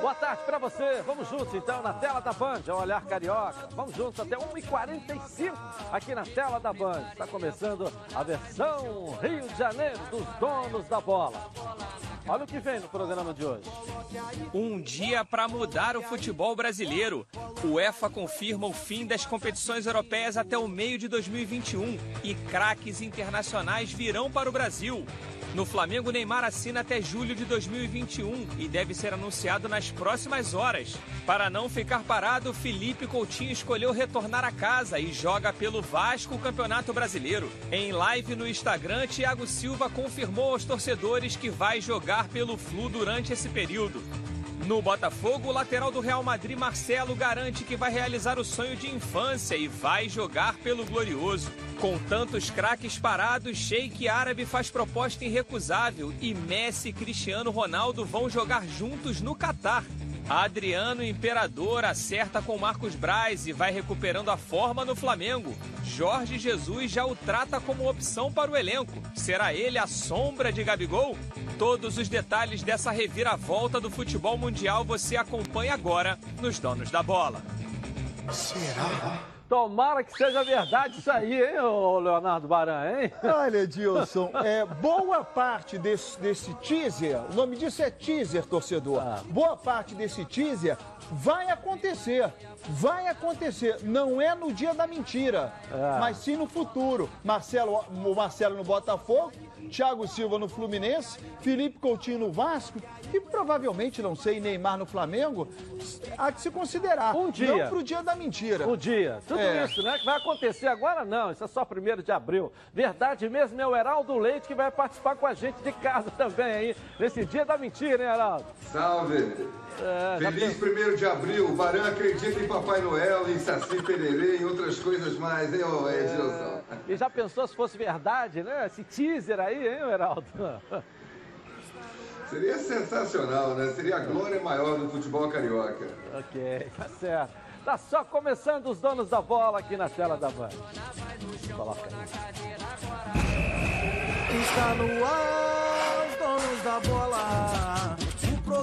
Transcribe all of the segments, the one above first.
Boa tarde para você. Vamos juntos então na tela da Band, ao olhar carioca. Vamos juntos até 1h45 aqui na tela da Band. Está começando a versão Rio de Janeiro dos donos da bola. Olha o que vem no programa de hoje. Um dia para mudar o futebol brasileiro. O UEFA confirma o fim das competições europeias até o meio de 2021 e craques internacionais virão para o Brasil. No Flamengo, Neymar assina até julho de 2021 e deve ser anunciado nas próximas horas. Para não ficar parado, Felipe Coutinho escolheu retornar a casa e joga pelo Vasco o Campeonato Brasileiro. Em live no Instagram, Thiago Silva confirmou aos torcedores que vai jogar pelo Flu durante esse período. No Botafogo, o lateral do Real Madrid, Marcelo, garante que vai realizar o sonho de infância e vai jogar pelo Glorioso. Com tantos craques parados, Sheik Árabe faz proposta irrecusável e Messi e Cristiano Ronaldo vão jogar juntos no Catar. Adriano Imperador acerta com Marcos Braz e vai recuperando a forma no Flamengo. Jorge Jesus já o trata como opção para o elenco. Será ele a sombra de Gabigol? Todos os detalhes dessa reviravolta do futebol mundial você acompanha agora nos Donos da Bola. Será? Tomara que seja verdade isso aí, hein, ô Leonardo Baran, hein? Olha, Edilson, é, boa parte desse, desse teaser, o nome disso é teaser, torcedor. Ah. Boa parte desse teaser vai acontecer. Vai acontecer. Não é no dia da mentira, ah. mas sim no futuro. Marcelo, o Marcelo no Botafogo Thiago Silva no Fluminense, Felipe Coutinho no Vasco e provavelmente, não sei, Neymar no Flamengo, há que se considerar. Um dia. Não pro dia da mentira. Um dia. Tudo é. isso, né? Que vai acontecer agora, não. Isso é só primeiro de abril. Verdade mesmo é o Heraldo Leite que vai participar com a gente de casa também aí, nesse dia da mentira, hein, Heraldo? Salve! É, Feliz primeiro de abril. O Barão acredita em Papai Noel, em Saci Pererê e outras coisas mais, hein, ô Edilson? É. E já pensou se fosse verdade, né? Esse teaser aí, hein, Heraldo? Seria sensacional, né? Seria a glória maior do futebol carioca. Ok, tá certo. Tá só começando os donos da bola aqui na tela da Band. Coloca aí. Está no ar, os donos da bola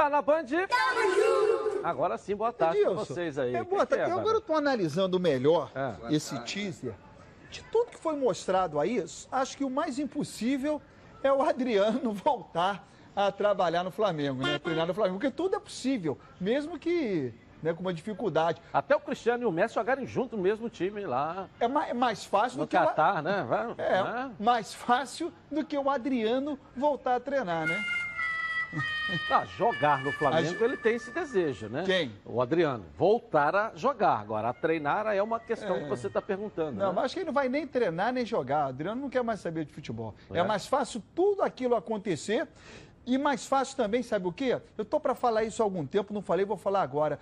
Tá na Band? Tamo junto! Agora sim, boa tarde pra vocês aí. É, boa tarde. É, agora eu tô analisando melhor é. esse teaser. De tudo que foi mostrado aí, acho que o mais impossível é o Adriano voltar a trabalhar no Flamengo, né? Treinar no Flamengo, porque tudo é possível, mesmo que né, com uma dificuldade. Até o Cristiano e o Messi jogarem junto no mesmo time lá. É mais, mais fácil no do que Qatar, o... né? Vai, é, né? mais fácil do que o Adriano voltar a treinar, né? Ah, jogar no Flamengo, ele tem esse desejo, né? Quem? O Adriano. Voltar a jogar. Agora, a treinar é uma questão é. que você está perguntando. Não, né? mas acho que ele não vai nem treinar nem jogar. O Adriano não quer mais saber de futebol. É, é mais fácil tudo aquilo acontecer. E mais fácil também, sabe o quê? Eu estou para falar isso há algum tempo, não falei, vou falar agora.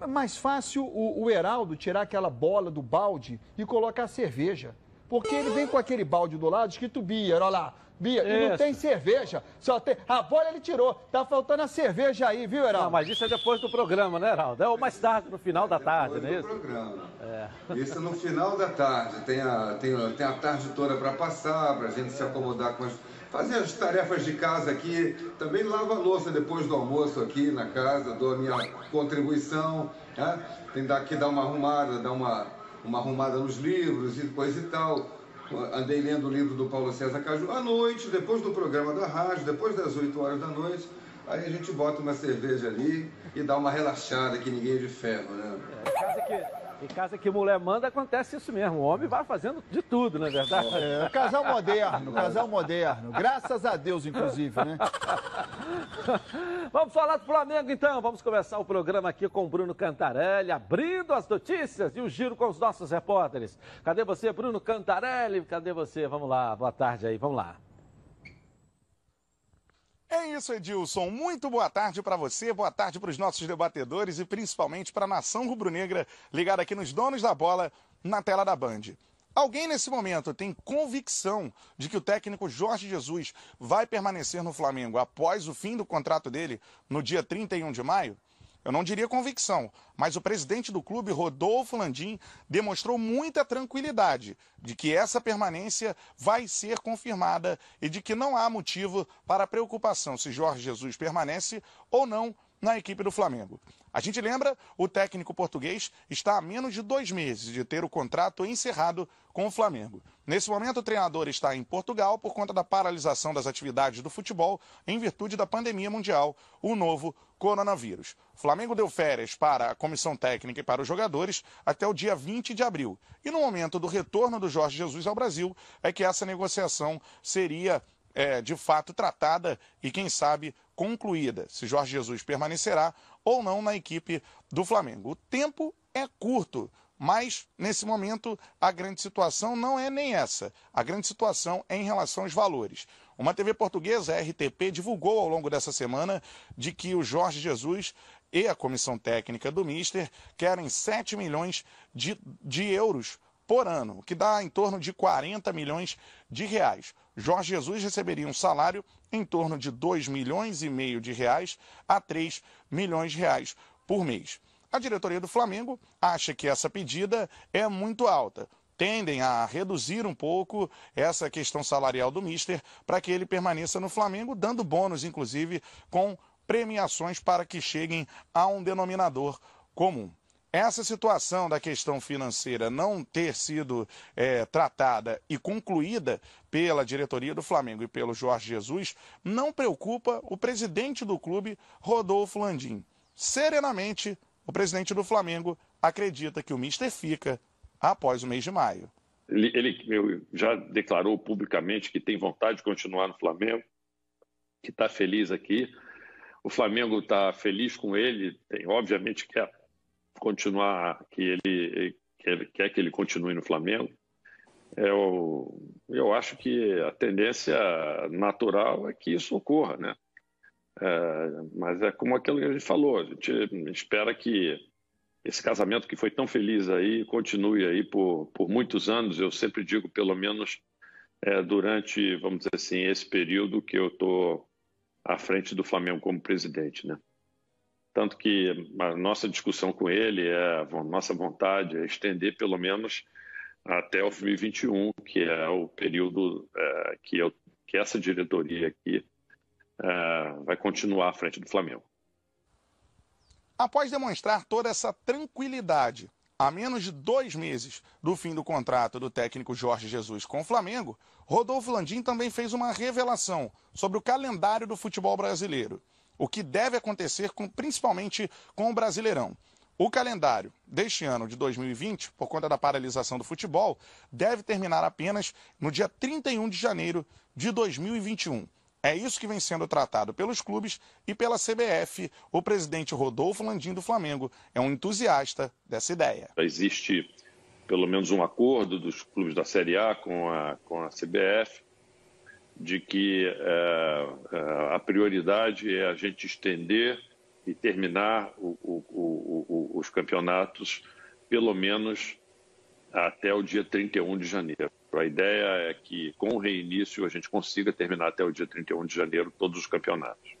É mais fácil o, o Heraldo tirar aquela bola do balde e colocar cerveja. Porque ele vem com aquele balde do lado escrito Bia, olha lá. Bia, e não tem cerveja. Só tem. A bola ele tirou. Tá faltando a cerveja aí, viu, Heraldo? Não, mas isso é depois do programa, né, Heraldo? É ou mais tarde, no final da tarde, não é isso? programa. É. Isso é no final da tarde. Tem a, tem, tem a tarde toda para passar, para a gente se acomodar com as. Fazer as tarefas de casa aqui. Também lavo a louça depois do almoço aqui na casa, dou a minha contribuição. Né? Tem que dar uma arrumada, dar uma, uma arrumada nos livros e coisa e tal andei lendo o livro do Paulo César Caju à noite, depois do programa da rádio, depois das 8 horas da noite. Aí a gente bota uma cerveja ali e dá uma relaxada, que ninguém é de ferro, né? É, em casa que mulher manda, acontece isso mesmo. O homem vai fazendo de tudo, não é verdade? É, casal moderno, casal moderno. Graças a Deus, inclusive, né? Vamos falar do Flamengo, então. Vamos começar o programa aqui com o Bruno Cantarelli, abrindo as notícias e o giro com os nossos repórteres. Cadê você, Bruno Cantarelli? Cadê você? Vamos lá, boa tarde aí, vamos lá. Em isso, Edilson. Muito boa tarde para você, boa tarde para os nossos debatedores e principalmente para a nação rubro-negra ligada aqui nos donos da bola na tela da Band. Alguém nesse momento tem convicção de que o técnico Jorge Jesus vai permanecer no Flamengo após o fim do contrato dele no dia 31 de maio? Eu não diria convicção, mas o presidente do clube, Rodolfo Landim, demonstrou muita tranquilidade de que essa permanência vai ser confirmada e de que não há motivo para preocupação se Jorge Jesus permanece ou não na equipe do Flamengo. A gente lembra, o técnico português está há menos de dois meses de ter o contrato encerrado com o Flamengo. Nesse momento, o treinador está em Portugal por conta da paralisação das atividades do futebol em virtude da pandemia mundial, o novo coronavírus. O Flamengo deu férias para a comissão técnica e para os jogadores até o dia 20 de abril. E no momento do retorno do Jorge Jesus ao Brasil, é que essa negociação seria é, de fato tratada e, quem sabe, concluída. Se Jorge Jesus permanecerá ou não na equipe do Flamengo. O tempo é curto, mas nesse momento a grande situação não é nem essa. A grande situação é em relação aos valores. Uma TV portuguesa, a RTP, divulgou ao longo dessa semana de que o Jorge Jesus e a comissão técnica do Mister querem 7 milhões de, de euros por ano, o que dá em torno de 40 milhões de reais. Jorge Jesus receberia um salário em torno de 2 milhões e meio de reais a 3 milhões de reais por mês. A diretoria do Flamengo acha que essa pedida é muito alta. Tendem a reduzir um pouco essa questão salarial do Mister para que ele permaneça no Flamengo, dando bônus, inclusive, com premiações para que cheguem a um denominador comum. Essa situação da questão financeira não ter sido é, tratada e concluída pela diretoria do Flamengo e pelo Jorge Jesus não preocupa o presidente do clube, Rodolfo Landim. Serenamente, o presidente do Flamengo acredita que o Mister fica após o mês de maio. Ele, ele já declarou publicamente que tem vontade de continuar no Flamengo, que está feliz aqui. O Flamengo está feliz com ele, tem, obviamente quer continuar, que ele quer, quer que ele continue no Flamengo. Eu, eu acho que a tendência natural é que isso ocorra, né? É, mas é como aquilo que a gente falou, a gente espera que esse casamento que foi tão feliz aí continue aí por, por muitos anos. Eu sempre digo, pelo menos é, durante, vamos dizer assim, esse período que eu estou à frente do Flamengo como presidente, né? Tanto que a nossa discussão com ele, é, a nossa vontade é estender pelo menos até o 2021, que é o período é, que, eu, que essa diretoria aqui é, vai continuar à frente do Flamengo. Após demonstrar toda essa tranquilidade, a menos de dois meses do fim do contrato do técnico Jorge Jesus com o Flamengo, Rodolfo Landim também fez uma revelação sobre o calendário do futebol brasileiro o que deve acontecer com, principalmente com o Brasileirão. O calendário deste ano de 2020, por conta da paralisação do futebol, deve terminar apenas no dia 31 de janeiro de 2021. É isso que vem sendo tratado pelos clubes e pela CBF. O presidente Rodolfo Landim do Flamengo é um entusiasta dessa ideia. Existe pelo menos um acordo dos clubes da Série A com a, com a CBF de que é, é, a prioridade é a gente estender e terminar o, o, o, os campeonatos pelo menos até o dia 31 de janeiro. A ideia é que, com o reinício, a gente consiga terminar até o dia 31 de janeiro todos os campeonatos.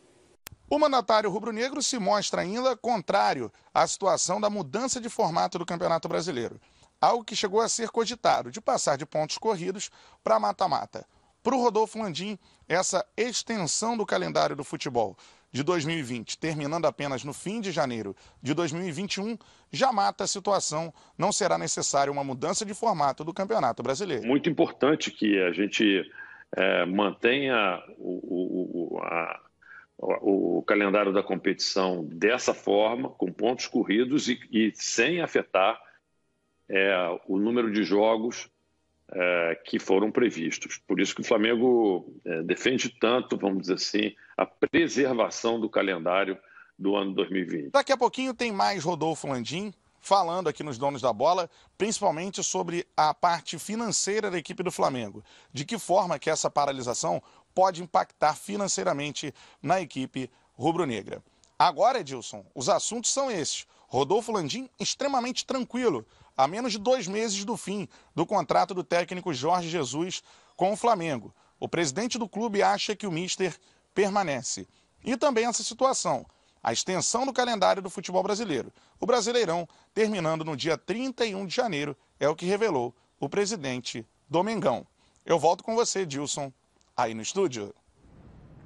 O mandatário rubro-negro se mostra ainda contrário à situação da mudança de formato do Campeonato Brasileiro. Algo que chegou a ser cogitado, de passar de pontos corridos para mata-mata. Para o Rodolfo Landim, essa extensão do calendário do futebol de 2020, terminando apenas no fim de janeiro de 2021, já mata a situação. Não será necessária uma mudança de formato do Campeonato Brasileiro. Muito importante que a gente é, mantenha o, o, a, o, calendário da competição dessa forma, com pontos corridos e, e sem afetar é, o número de jogos que foram previstos. Por isso que o Flamengo é, defende tanto, vamos dizer assim, a preservação do calendário do ano 2020. Daqui a pouquinho tem mais Rodolfo Landim falando aqui nos Donos da Bola, principalmente sobre a parte financeira da equipe do Flamengo. De que forma que essa paralisação pode impactar financeiramente na equipe rubro-negra. Agora, Edilson, os assuntos são esses. Rodolfo Landim extremamente tranquilo, a menos de dois meses do fim do contrato do técnico Jorge Jesus com o Flamengo. O presidente do clube acha que o Mister permanece. E também essa situação, a extensão do calendário do futebol brasileiro. O Brasileirão, terminando no dia 31 de janeiro, é o que revelou o presidente Domingão. Eu volto com você, Dilson, aí no estúdio.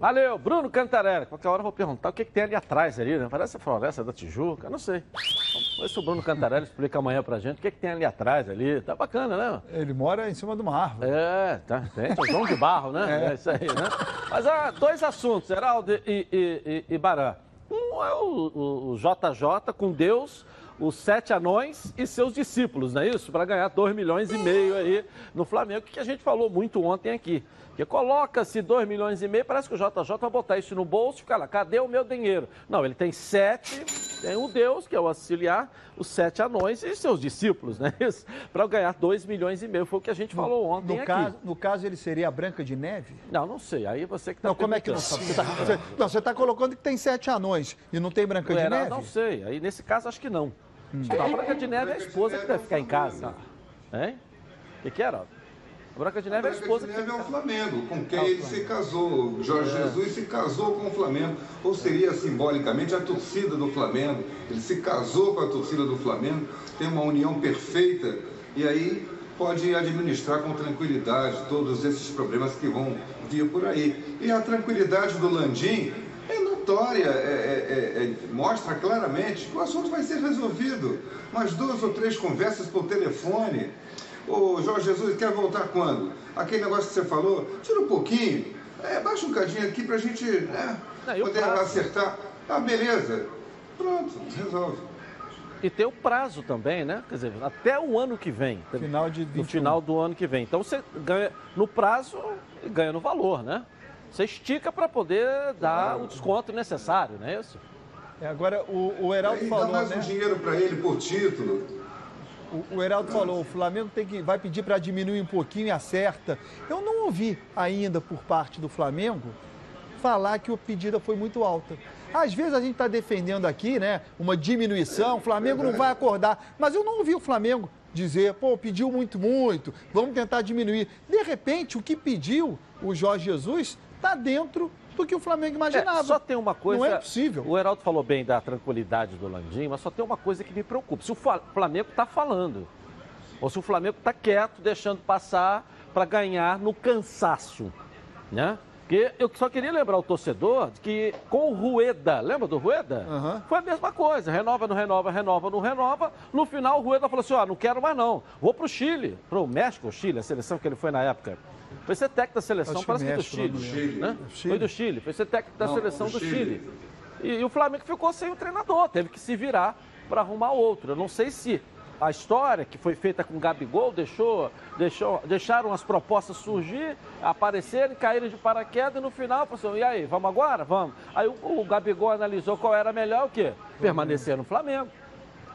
Valeu, Bruno Cantarelli. Qualquer hora eu vou perguntar o que, que tem ali atrás ali, né? Parece a floresta da Tijuca, não sei. Vamos ver se o Bruno Cantarelli explica amanhã pra gente o que, que tem ali atrás ali. Tá bacana, né? Ele mora em cima de uma árvore. É, tá, tem o João de Barro, né? É. é. isso aí, né? Mas há dois assuntos, Heraldo e, e, e, e Barã. Um é o, o, o JJ com Deus os sete anões e seus discípulos, não é isso? Para ganhar 2 milhões e meio aí no Flamengo, que a gente falou muito ontem aqui. Porque coloca-se 2 milhões e meio, parece que o JJ vai botar isso no bolso e ficar lá, cadê o meu dinheiro? Não, ele tem sete, tem o Deus, que é o auxiliar, os sete anões e seus discípulos, né? Para ganhar 2 milhões e meio, foi o que a gente falou ontem no aqui. Caso, no caso, ele seria a Branca de Neve? Não, não sei, aí você que está Não, como é que não sabe? Você está você tá colocando que tem sete anões e não tem Branca de Neve? Não sei, aí nesse caso acho que não. Hum. A Branca de Neve é a esposa que deve ficar em casa. Hein? O que, que era? A Branca de Neve é a esposa. A Branca de Neve é o Flamengo, com quem ele se casou. Jorge é. Jesus se casou com o Flamengo. Ou seria simbolicamente a torcida do Flamengo. Ele se casou com a torcida do Flamengo, tem uma união perfeita. E aí pode administrar com tranquilidade todos esses problemas que vão vir por aí. E a tranquilidade do Landim é notória, é, é, é, é, mostra claramente que o assunto vai ser resolvido. Umas duas ou três conversas por telefone Ô Jorge Jesus, quer voltar quando? Aquele negócio que você falou, tira um pouquinho, é, baixa um cadinho aqui pra gente né, poder acertar. Ah, beleza. Pronto, resolve. E tem o prazo também, né? Quer dizer, até o ano que vem. Final de 21. No final do ano que vem. Então você ganha no prazo e ganha no valor, né? Você estica para poder dar o desconto necessário, não é isso? É, agora, o, o Heraldo falou. Dá mais né? um dinheiro para ele por título. O, o Heraldo falou, o Flamengo tem que, vai pedir para diminuir um pouquinho e acerta. Eu não ouvi ainda por parte do Flamengo falar que a pedida foi muito alta. Às vezes a gente está defendendo aqui, né, uma diminuição, o Flamengo não vai acordar. Mas eu não ouvi o Flamengo dizer, pô, pediu muito, muito, vamos tentar diminuir. De repente, o que pediu o Jorge Jesus está dentro do que o Flamengo imaginava. É, só tem uma coisa. Não é possível. O Heraldo falou bem da tranquilidade do Landim, mas só tem uma coisa que me preocupa. Se o Flamengo está falando, ou se o Flamengo está quieto, deixando passar para ganhar no cansaço, né? Porque eu só queria lembrar o torcedor que com o Rueda, lembra do Rueda? Uhum. Foi a mesma coisa, renova, não renova, renova, não renova. No final o Rueda falou assim, ó, oh, não quero mais não, vou para o Chile, para o México, o Chile, a seleção que ele foi na época. Foi ser técnico da seleção, Acho parece que, do Chile. Chile. Né? Chile. Foi do Chile, foi ser técnico da Não, seleção do, Chile. Chile. E, e, o Flamengo ficou sem o treinador, teve que se virar para arrumar outro. Eu não sei se a história que foi feita com o Gabigol deixou, deixou, deixaram as propostas surgir, aparecerem, caírem de paraquedas e no final falou assim, e aí, vamos agora? Vamos. Aí o, o Gabigol analisou qual era melhor, o quê? Permanecer no Flamengo.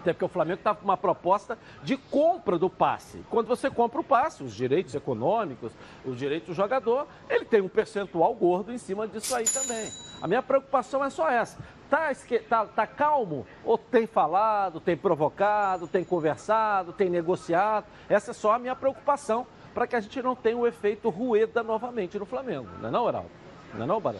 Até porque o Flamengo estava com uma proposta de compra do passe. Quando você compra o passe, os direitos econômicos, os direitos do jogador, ele tem um percentual gordo em cima disso aí também. A minha preocupação é só essa. Tá, tá, tá calmo? Ou tem falado, tem provocado, tem conversado, tem negociado? Essa é só a minha preocupação para que a gente não tenha o efeito Rueda novamente no Flamengo. Não é não, Heraldo? Não é não, Barão?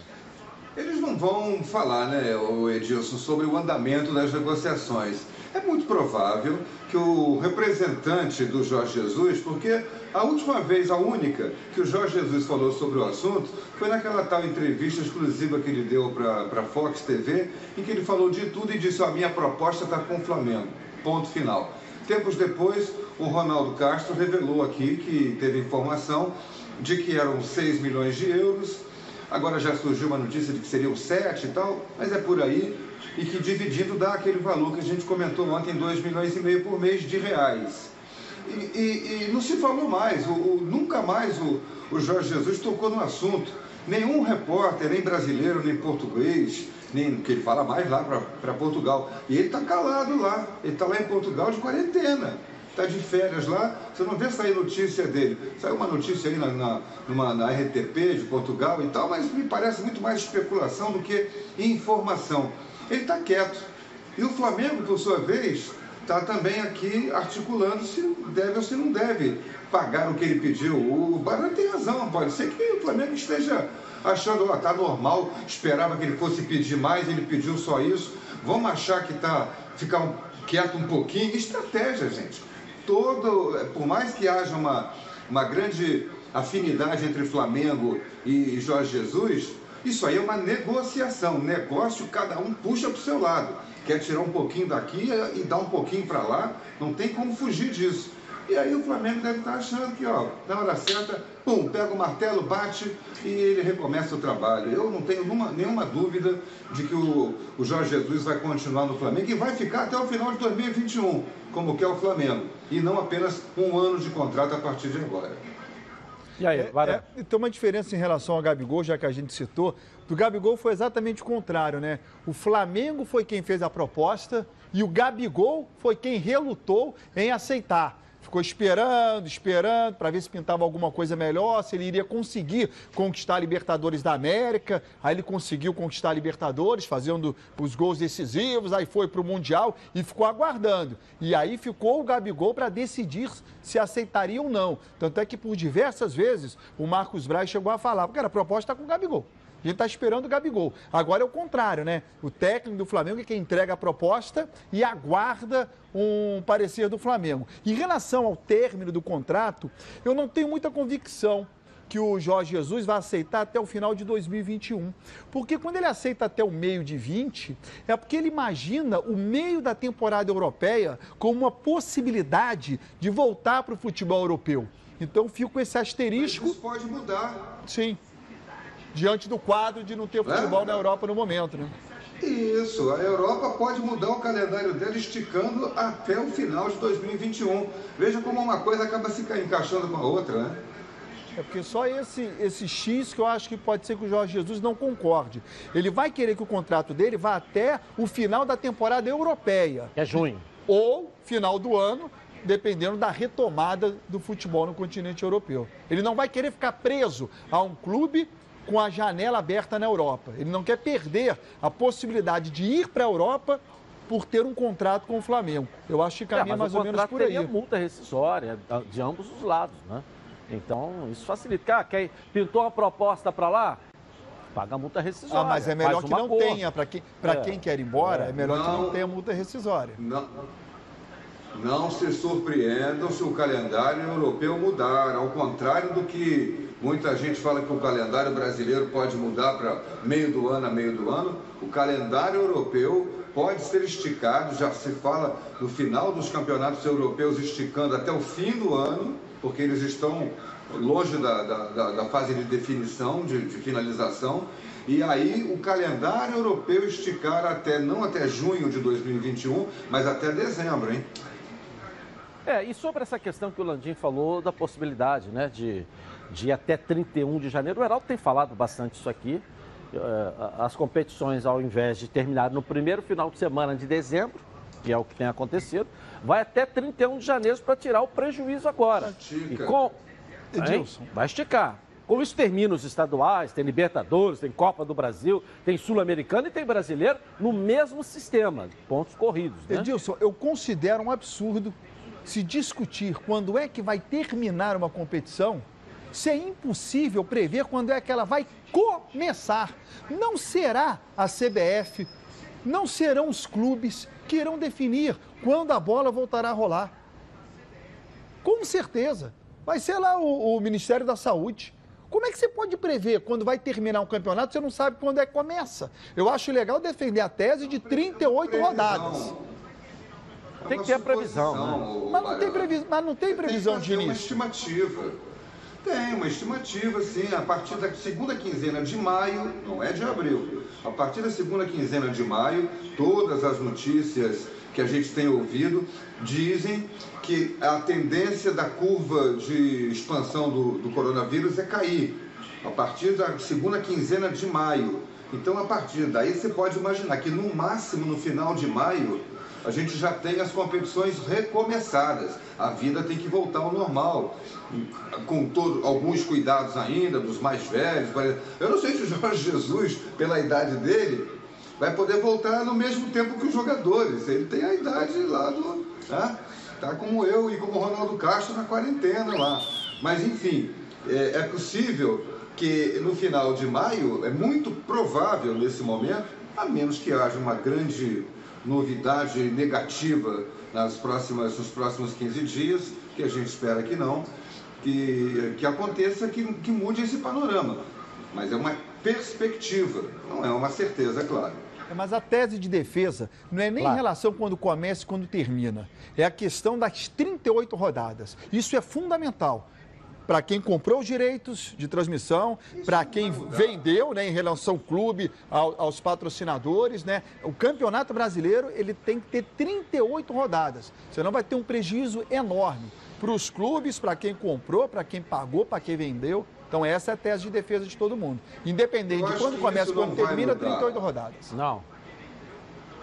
Eles não vão falar, né, Edilson, sobre o andamento das negociações. É muito provável que o representante do Jorge Jesus, porque a última vez, a única, que o Jorge Jesus falou sobre o assunto foi naquela tal entrevista exclusiva que ele deu para a Fox TV, em que ele falou de tudo e disse: a minha proposta está com o Flamengo. Ponto final. Tempos depois, o Ronaldo Castro revelou aqui que teve informação de que eram 6 milhões de euros. Agora já surgiu uma notícia de que seriam 7 e tal, mas é por aí e que dividindo dá aquele valor que a gente comentou ontem, 2 milhões e meio por mês de reais. E, e, e não se falou mais, o, o, nunca mais o, o Jorge Jesus tocou no assunto. Nenhum repórter, nem brasileiro, nem português, nem que ele fala mais lá para Portugal. E ele está calado lá, ele está lá em Portugal de quarentena está de férias lá, você não vê sair notícia dele. Saiu uma notícia aí na, na, numa, na RTP de Portugal e tal, mas me parece muito mais especulação do que informação. Ele está quieto. E o Flamengo, por sua vez, está também aqui articulando se deve ou se não deve pagar o que ele pediu. O Barão tem razão, pode ser que o Flamengo esteja achando que está normal, esperava que ele fosse pedir mais, ele pediu só isso. Vamos achar que está, ficar quieto um pouquinho. Estratégia, gente. Todo, por mais que haja uma, uma grande afinidade entre Flamengo e Jorge Jesus, isso aí é uma negociação. Negócio, cada um puxa para o seu lado quer tirar um pouquinho daqui e dar um pouquinho para lá, não tem como fugir disso. E aí o Flamengo deve estar achando que, ó, na hora certa, pum, pega o martelo, bate e ele recomeça o trabalho. Eu não tenho nenhuma, nenhuma dúvida de que o, o Jorge Jesus vai continuar no Flamengo e vai ficar até o final de 2021, como quer o Flamengo, e não apenas um ano de contrato a partir de agora. E aí, é, é, tem uma diferença em relação ao Gabigol, já que a gente citou. Do Gabigol foi exatamente o contrário, né? O Flamengo foi quem fez a proposta e o Gabigol foi quem relutou em aceitar ficou esperando, esperando, para ver se pintava alguma coisa melhor, se ele iria conseguir conquistar a Libertadores da América. Aí ele conseguiu conquistar a Libertadores, fazendo os gols decisivos, aí foi para o Mundial e ficou aguardando. E aí ficou o Gabigol para decidir se aceitaria ou não. Tanto é que por diversas vezes o Marcos Braz chegou a falar, porque era proposta com o Gabigol. A gente está esperando o Gabigol. Agora é o contrário, né? O técnico do Flamengo é quem entrega a proposta e aguarda um parecer do Flamengo. Em relação ao término do contrato, eu não tenho muita convicção que o Jorge Jesus vai aceitar até o final de 2021. Porque quando ele aceita até o meio de 20, é porque ele imagina o meio da temporada europeia como uma possibilidade de voltar para o futebol europeu. Então fico com esse asterisco. Mas isso pode mudar. Sim diante do quadro de não ter futebol é. na Europa no momento, né? Isso, a Europa pode mudar o calendário dela esticando até o final de 2021. Veja como uma coisa acaba se encaixando com a outra, né? É porque só esse, esse X que eu acho que pode ser que o Jorge Jesus não concorde. Ele vai querer que o contrato dele vá até o final da temporada europeia. É junho. Ou final do ano, dependendo da retomada do futebol no continente europeu. Ele não vai querer ficar preso a um clube com a janela aberta na Europa. Ele não quer perder a possibilidade de ir para a Europa por ter um contrato com o Flamengo. Eu acho que caminha é, mais ou menos por aí. Teria multa rescisória de ambos os lados, né? Então, isso facilita. Ah, quer, pintou uma proposta para lá? Paga a multa rescisória. Ah, mas é melhor que não cor. tenha. Para quem, é. quem quer ir embora, é, é melhor não, que não tenha multa rescisória. Não, não se surpreendam se o calendário europeu mudar. Ao contrário do que Muita gente fala que o calendário brasileiro pode mudar para meio do ano a meio do ano. O calendário europeu pode ser esticado, já se fala no final dos campeonatos europeus esticando até o fim do ano, porque eles estão longe da, da, da fase de definição, de, de finalização. E aí o calendário europeu esticar até, não até junho de 2021, mas até dezembro, hein? É, e sobre essa questão que o Landim falou da possibilidade, né, de de até 31 de janeiro. O Heraldo tem falado bastante isso aqui. Eh, as competições, ao invés de terminar no primeiro final de semana de dezembro, que é o que tem acontecido, vai até 31 de janeiro para tirar o prejuízo agora. Estica. E com... Edilson. Vai esticar. Com isso termina os estaduais, tem Libertadores, tem Copa do Brasil, tem Sul-Americano e tem brasileiro no mesmo sistema, pontos corridos. Né? Edilson, eu considero um absurdo se discutir quando é que vai terminar uma competição se é impossível prever quando é que ela vai começar. Não será a CBF, não serão os clubes que irão definir quando a bola voltará a rolar. Com certeza. Vai ser lá o, o Ministério da Saúde. Como é que você pode prever quando vai terminar um campeonato, você não sabe quando é que começa? Eu acho legal defender a tese de 38 rodadas. Tem que ter a previsão. Né? Mas, não tem previsão, mas não tem previsão de início. uma estimativa. Tem uma estimativa, sim, a partir da segunda quinzena de maio, não é de abril, a partir da segunda quinzena de maio, todas as notícias que a gente tem ouvido dizem que a tendência da curva de expansão do, do coronavírus é cair. A partir da segunda quinzena de maio. Então, a partir daí, você pode imaginar que no máximo no final de maio a gente já tem as competições recomeçadas. A vida tem que voltar ao normal, com todo, alguns cuidados ainda dos mais velhos. Eu não sei se o Jorge Jesus, pela idade dele, vai poder voltar no mesmo tempo que os jogadores. Ele tem a idade lá do. Né? Tá como eu e como o Ronaldo Castro na quarentena lá. Mas enfim, é, é possível que no final de maio, é muito provável nesse momento, a menos que haja uma grande novidade negativa nas próximas, nos próximos 15 dias, que a gente espera que não, que, que aconteça, que, que mude esse panorama. Mas é uma perspectiva, não é uma certeza, claro. É, mas a tese de defesa não é nem claro. em relação quando começa e quando termina. É a questão das 38 rodadas. Isso é fundamental para quem comprou os direitos de transmissão, para quem vendeu, né, em relação ao clube, ao, aos patrocinadores, né? O Campeonato Brasileiro, ele tem que ter 38 rodadas. Senão vai ter um prejuízo enorme para os clubes, para quem comprou, para quem pagou, para quem vendeu. Então essa é a tese de defesa de todo mundo. Independente de quando começa e quando termina, 38 rodadas. Não.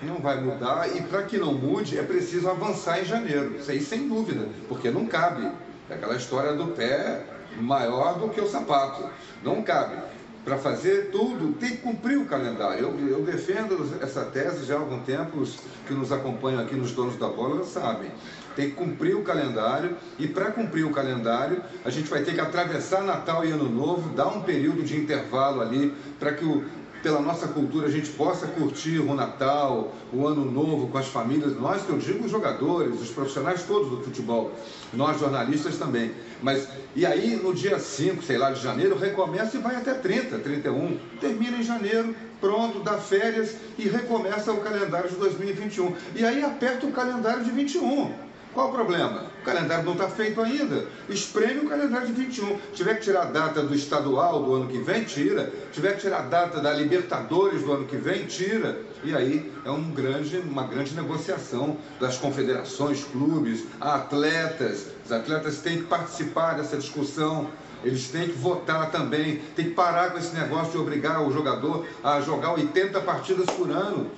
Não vai mudar e para que não mude é preciso avançar em janeiro. Isso aí sem dúvida, porque não cabe. É aquela história do pé maior do que o sapato. Não cabe. Para fazer tudo, tem que cumprir o calendário. Eu, eu, defendo essa tese já há algum tempo, os que nos acompanham aqui nos Donos da Bola sabem. Tem que cumprir o calendário e para cumprir o calendário, a gente vai ter que atravessar Natal e Ano Novo, dar um período de intervalo ali para que o, pela nossa cultura, a gente possa curtir o Natal, o Ano Novo com as famílias, nós que eu digo os jogadores, os profissionais todos do futebol, nós jornalistas também. Mas, e aí no dia 5, sei lá, de janeiro, recomeça e vai até 30, 31, termina em janeiro, pronto, dá férias e recomeça o calendário de 2021. E aí aperta o calendário de 21. Qual o problema? O calendário não está feito ainda. Espreme o calendário de 21. Se tiver que tirar a data do estadual do ano que vem, tira. Se tiver que tirar a data da Libertadores do ano que vem, tira. E aí é um grande, uma grande negociação das confederações, clubes, atletas. Os atletas têm que participar dessa discussão. Eles têm que votar também, tem que parar com esse negócio de obrigar o jogador a jogar 80 partidas por ano.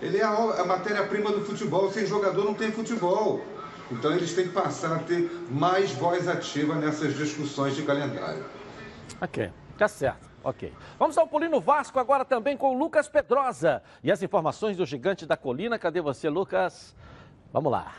Ele é a matéria-prima do futebol. Sem jogador não tem futebol. Então eles têm que passar a ter mais voz ativa nessas discussões de calendário. Ok, tá certo. Ok. Vamos ao Polino Vasco agora também com o Lucas Pedrosa. E as informações do Gigante da Colina. Cadê você, Lucas? Vamos lá.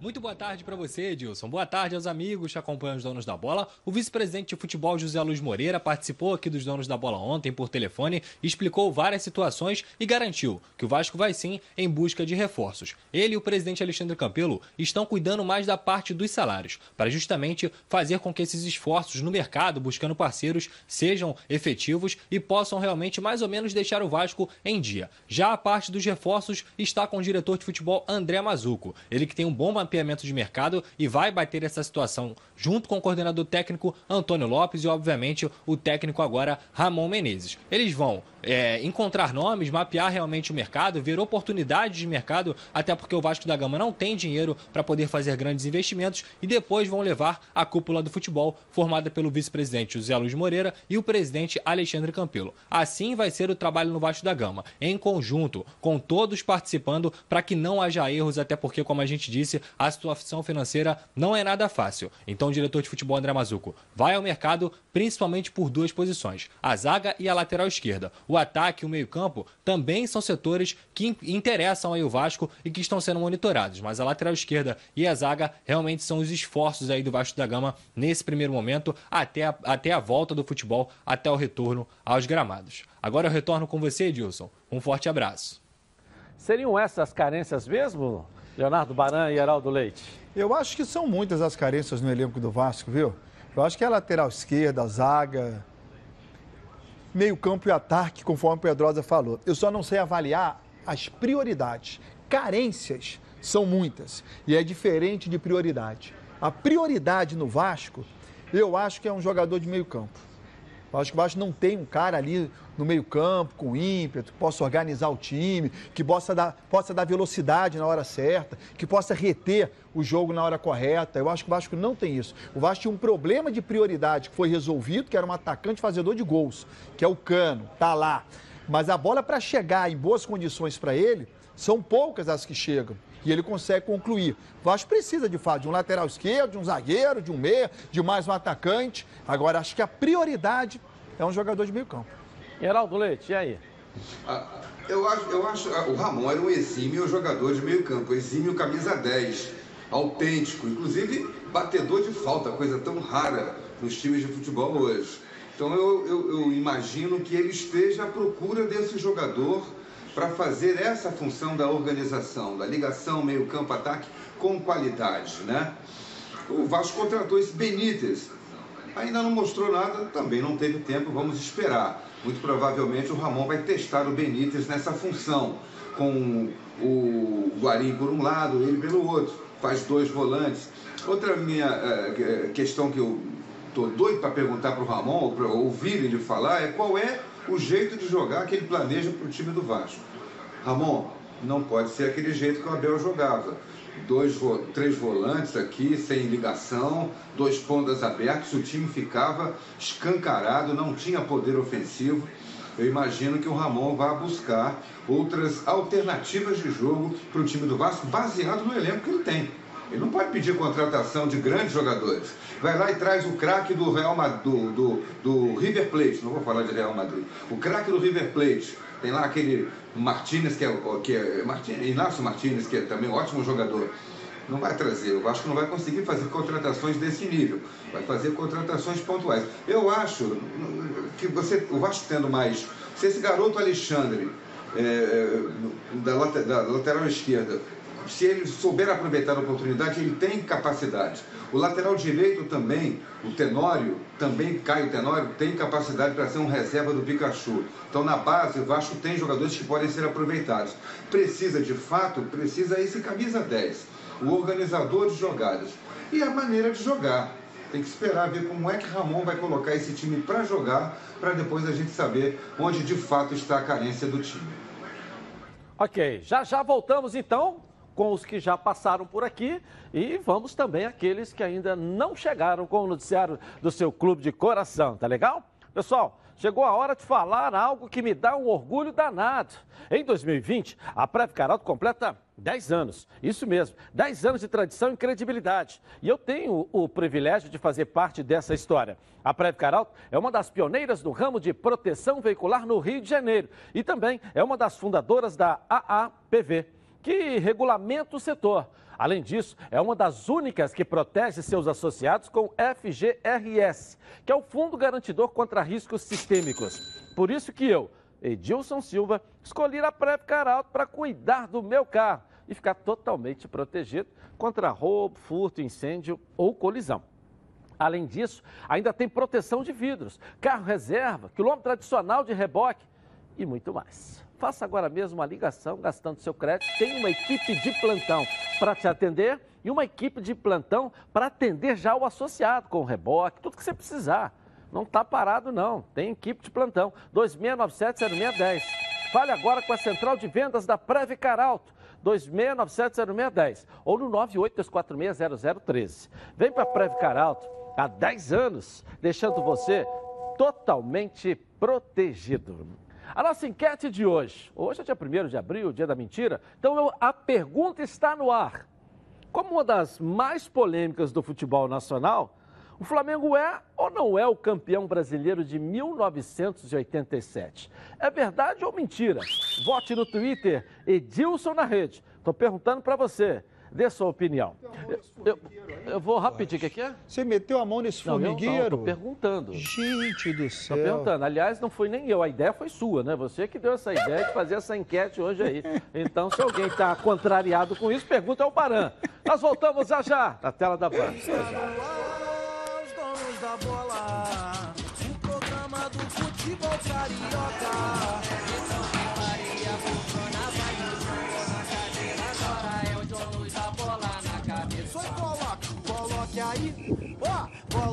Muito boa tarde para você, Edilson. Boa tarde aos amigos que acompanham os donos da bola. O vice-presidente de futebol, José Luiz Moreira, participou aqui dos donos da bola ontem por telefone, explicou várias situações e garantiu que o Vasco vai sim em busca de reforços. Ele e o presidente Alexandre Campelo estão cuidando mais da parte dos salários, para justamente fazer com que esses esforços no mercado, buscando parceiros, sejam efetivos e possam realmente mais ou menos deixar o Vasco em dia. Já a parte dos reforços está com o diretor de futebol André Mazuco. Ele que tem um bom mapeamento de mercado e vai bater essa situação junto com o coordenador técnico Antônio Lopes e, obviamente, o técnico agora Ramon Menezes. Eles vão é, encontrar nomes, mapear realmente o mercado, ver oportunidades de mercado, até porque o Vasco da Gama não tem dinheiro para poder fazer grandes investimentos e depois vão levar a cúpula do futebol, formada pelo vice-presidente José Luiz Moreira e o presidente Alexandre Campelo. Assim vai ser o trabalho no Vasco da Gama, em conjunto, com todos participando para que não haja erros, até porque, como a gente disse, a situação financeira não é nada fácil. Então, o diretor de futebol André Mazuco vai ao mercado principalmente por duas posições, a zaga e a lateral esquerda o ataque e o meio-campo também são setores que interessam aí o Vasco e que estão sendo monitorados. Mas a lateral esquerda e a zaga realmente são os esforços aí do Vasco da Gama nesse primeiro momento, até a, até a volta do futebol, até o retorno aos gramados. Agora eu retorno com você, Edilson. Um forte abraço. Seriam essas carências mesmo, Leonardo Baran e Heraldo Leite? Eu acho que são muitas as carências no elenco do Vasco, viu? Eu acho que é a lateral esquerda, zaga, meio campo e ataque, conforme o Pedrosa falou. Eu só não sei avaliar as prioridades. Carências são muitas e é diferente de prioridade. A prioridade no Vasco, eu acho que é um jogador de meio campo. O Vasco não tem um cara ali no meio-campo, com ímpeto, que possa organizar o time, que possa dar, possa dar velocidade na hora certa, que possa reter o jogo na hora correta. Eu acho que o Vasco não tem isso. O Vasco tinha um problema de prioridade que foi resolvido, que era um atacante fazedor de gols, que é o Cano, tá lá. Mas a bola para chegar em boas condições para ele, são poucas as que chegam. E ele consegue concluir. O Vasco precisa, de fato, de um lateral esquerdo, de um zagueiro, de um meia, de mais um atacante. Agora, acho que a prioridade é um jogador de meio campo. Geraldo Leite, e aí? Ah, eu acho, eu acho, ah, o Ramon era um exímio jogador de meio campo, exímio camisa 10, autêntico, inclusive batedor de falta, coisa tão rara nos times de futebol hoje. Então eu, eu, eu imagino que ele esteja à procura desse jogador para fazer essa função da organização, da ligação meio campo-ataque com qualidade, né? O Vasco contratou esse Benítez, ainda não mostrou nada, também não teve tempo, vamos esperar. Muito provavelmente o Ramon vai testar o Benítez nessa função, com o Guarim por um lado, ele pelo outro, faz dois volantes. Outra minha uh, questão que eu estou doido para perguntar para o Ramon, ou para ouvir ele falar, é qual é o jeito de jogar que ele planeja para o time do Vasco. Ramon, não pode ser aquele jeito que o Abel jogava dois, três volantes aqui, sem ligação, dois pontas abertos, o time ficava escancarado, não tinha poder ofensivo. Eu imagino que o Ramon vá buscar outras alternativas de jogo para o time do Vasco, baseado no elenco que ele tem. Ele não pode pedir contratação de grandes jogadores. Vai lá e traz o craque do Real Madrid, do, do, River Plate, não vou falar de Real Madrid, o craque do River Plate tem lá aquele Martinez, que é, que é Martinez, Inácio Martinez, que é também um ótimo jogador. Não vai trazer, eu acho que não vai conseguir fazer contratações desse nível. Vai fazer contratações pontuais. Eu acho que você, o Vasco tendo mais. Se esse garoto Alexandre, é, da, da lateral esquerda, se ele souber aproveitar a oportunidade, ele tem capacidade. O lateral direito também, o Tenório, também Caio Tenório, tem capacidade para ser um reserva do Pikachu. Então, na base, o Vasco tem jogadores que podem ser aproveitados. Precisa, de fato, precisa esse camisa 10, o organizador de jogadas. E a maneira de jogar. Tem que esperar ver como é que Ramon vai colocar esse time para jogar, para depois a gente saber onde de fato está a carência do time. Ok, já já voltamos então com os que já passaram por aqui e vamos também aqueles que ainda não chegaram com o noticiário do seu clube de coração, tá legal? Pessoal, chegou a hora de falar algo que me dá um orgulho danado. Em 2020, a Preve Caralto completa 10 anos, isso mesmo, 10 anos de tradição e credibilidade. E eu tenho o privilégio de fazer parte dessa história. A Preve Caralto é uma das pioneiras do ramo de proteção veicular no Rio de Janeiro e também é uma das fundadoras da AAPV que regulamenta o setor. Além disso, é uma das únicas que protege seus associados com FGRS, que é o Fundo Garantidor contra Riscos Sistêmicos. Por isso que eu, Edilson Silva, escolhi a Previcar Alto para cuidar do meu carro e ficar totalmente protegido contra roubo, furto, incêndio ou colisão. Além disso, ainda tem proteção de vidros, carro reserva, quilômetro tradicional de reboque e muito mais. Faça agora mesmo uma ligação gastando seu crédito. Tem uma equipe de plantão para te atender e uma equipe de plantão para atender já o associado com reboque, tudo que você precisar. Não está parado, não. Tem equipe de plantão. 2697-0610. Fale agora com a central de vendas da Previcar Alto. 2697-0610 ou no 982460013. Vem para a Previcar Alto há 10 anos, deixando você totalmente protegido. A nossa enquete de hoje, hoje é dia 1 de abril, dia da mentira, então a pergunta está no ar. Como uma das mais polêmicas do futebol nacional, o Flamengo é ou não é o campeão brasileiro de 1987? É verdade ou mentira? Vote no Twitter Edilson na rede. Estou perguntando para você. Dê sua opinião. Eu, eu vou rapidinho, o que, é? Você meteu a mão nesse não, formigueiro? Estou perguntando. Gente do céu. Estou perguntando. Aliás, não foi nem eu, a ideia foi sua, né? Você que deu essa ideia de fazer essa enquete hoje aí. Então, se alguém está contrariado com isso, pergunta ao Paran. Nós voltamos já já, na tela da Band. Os donos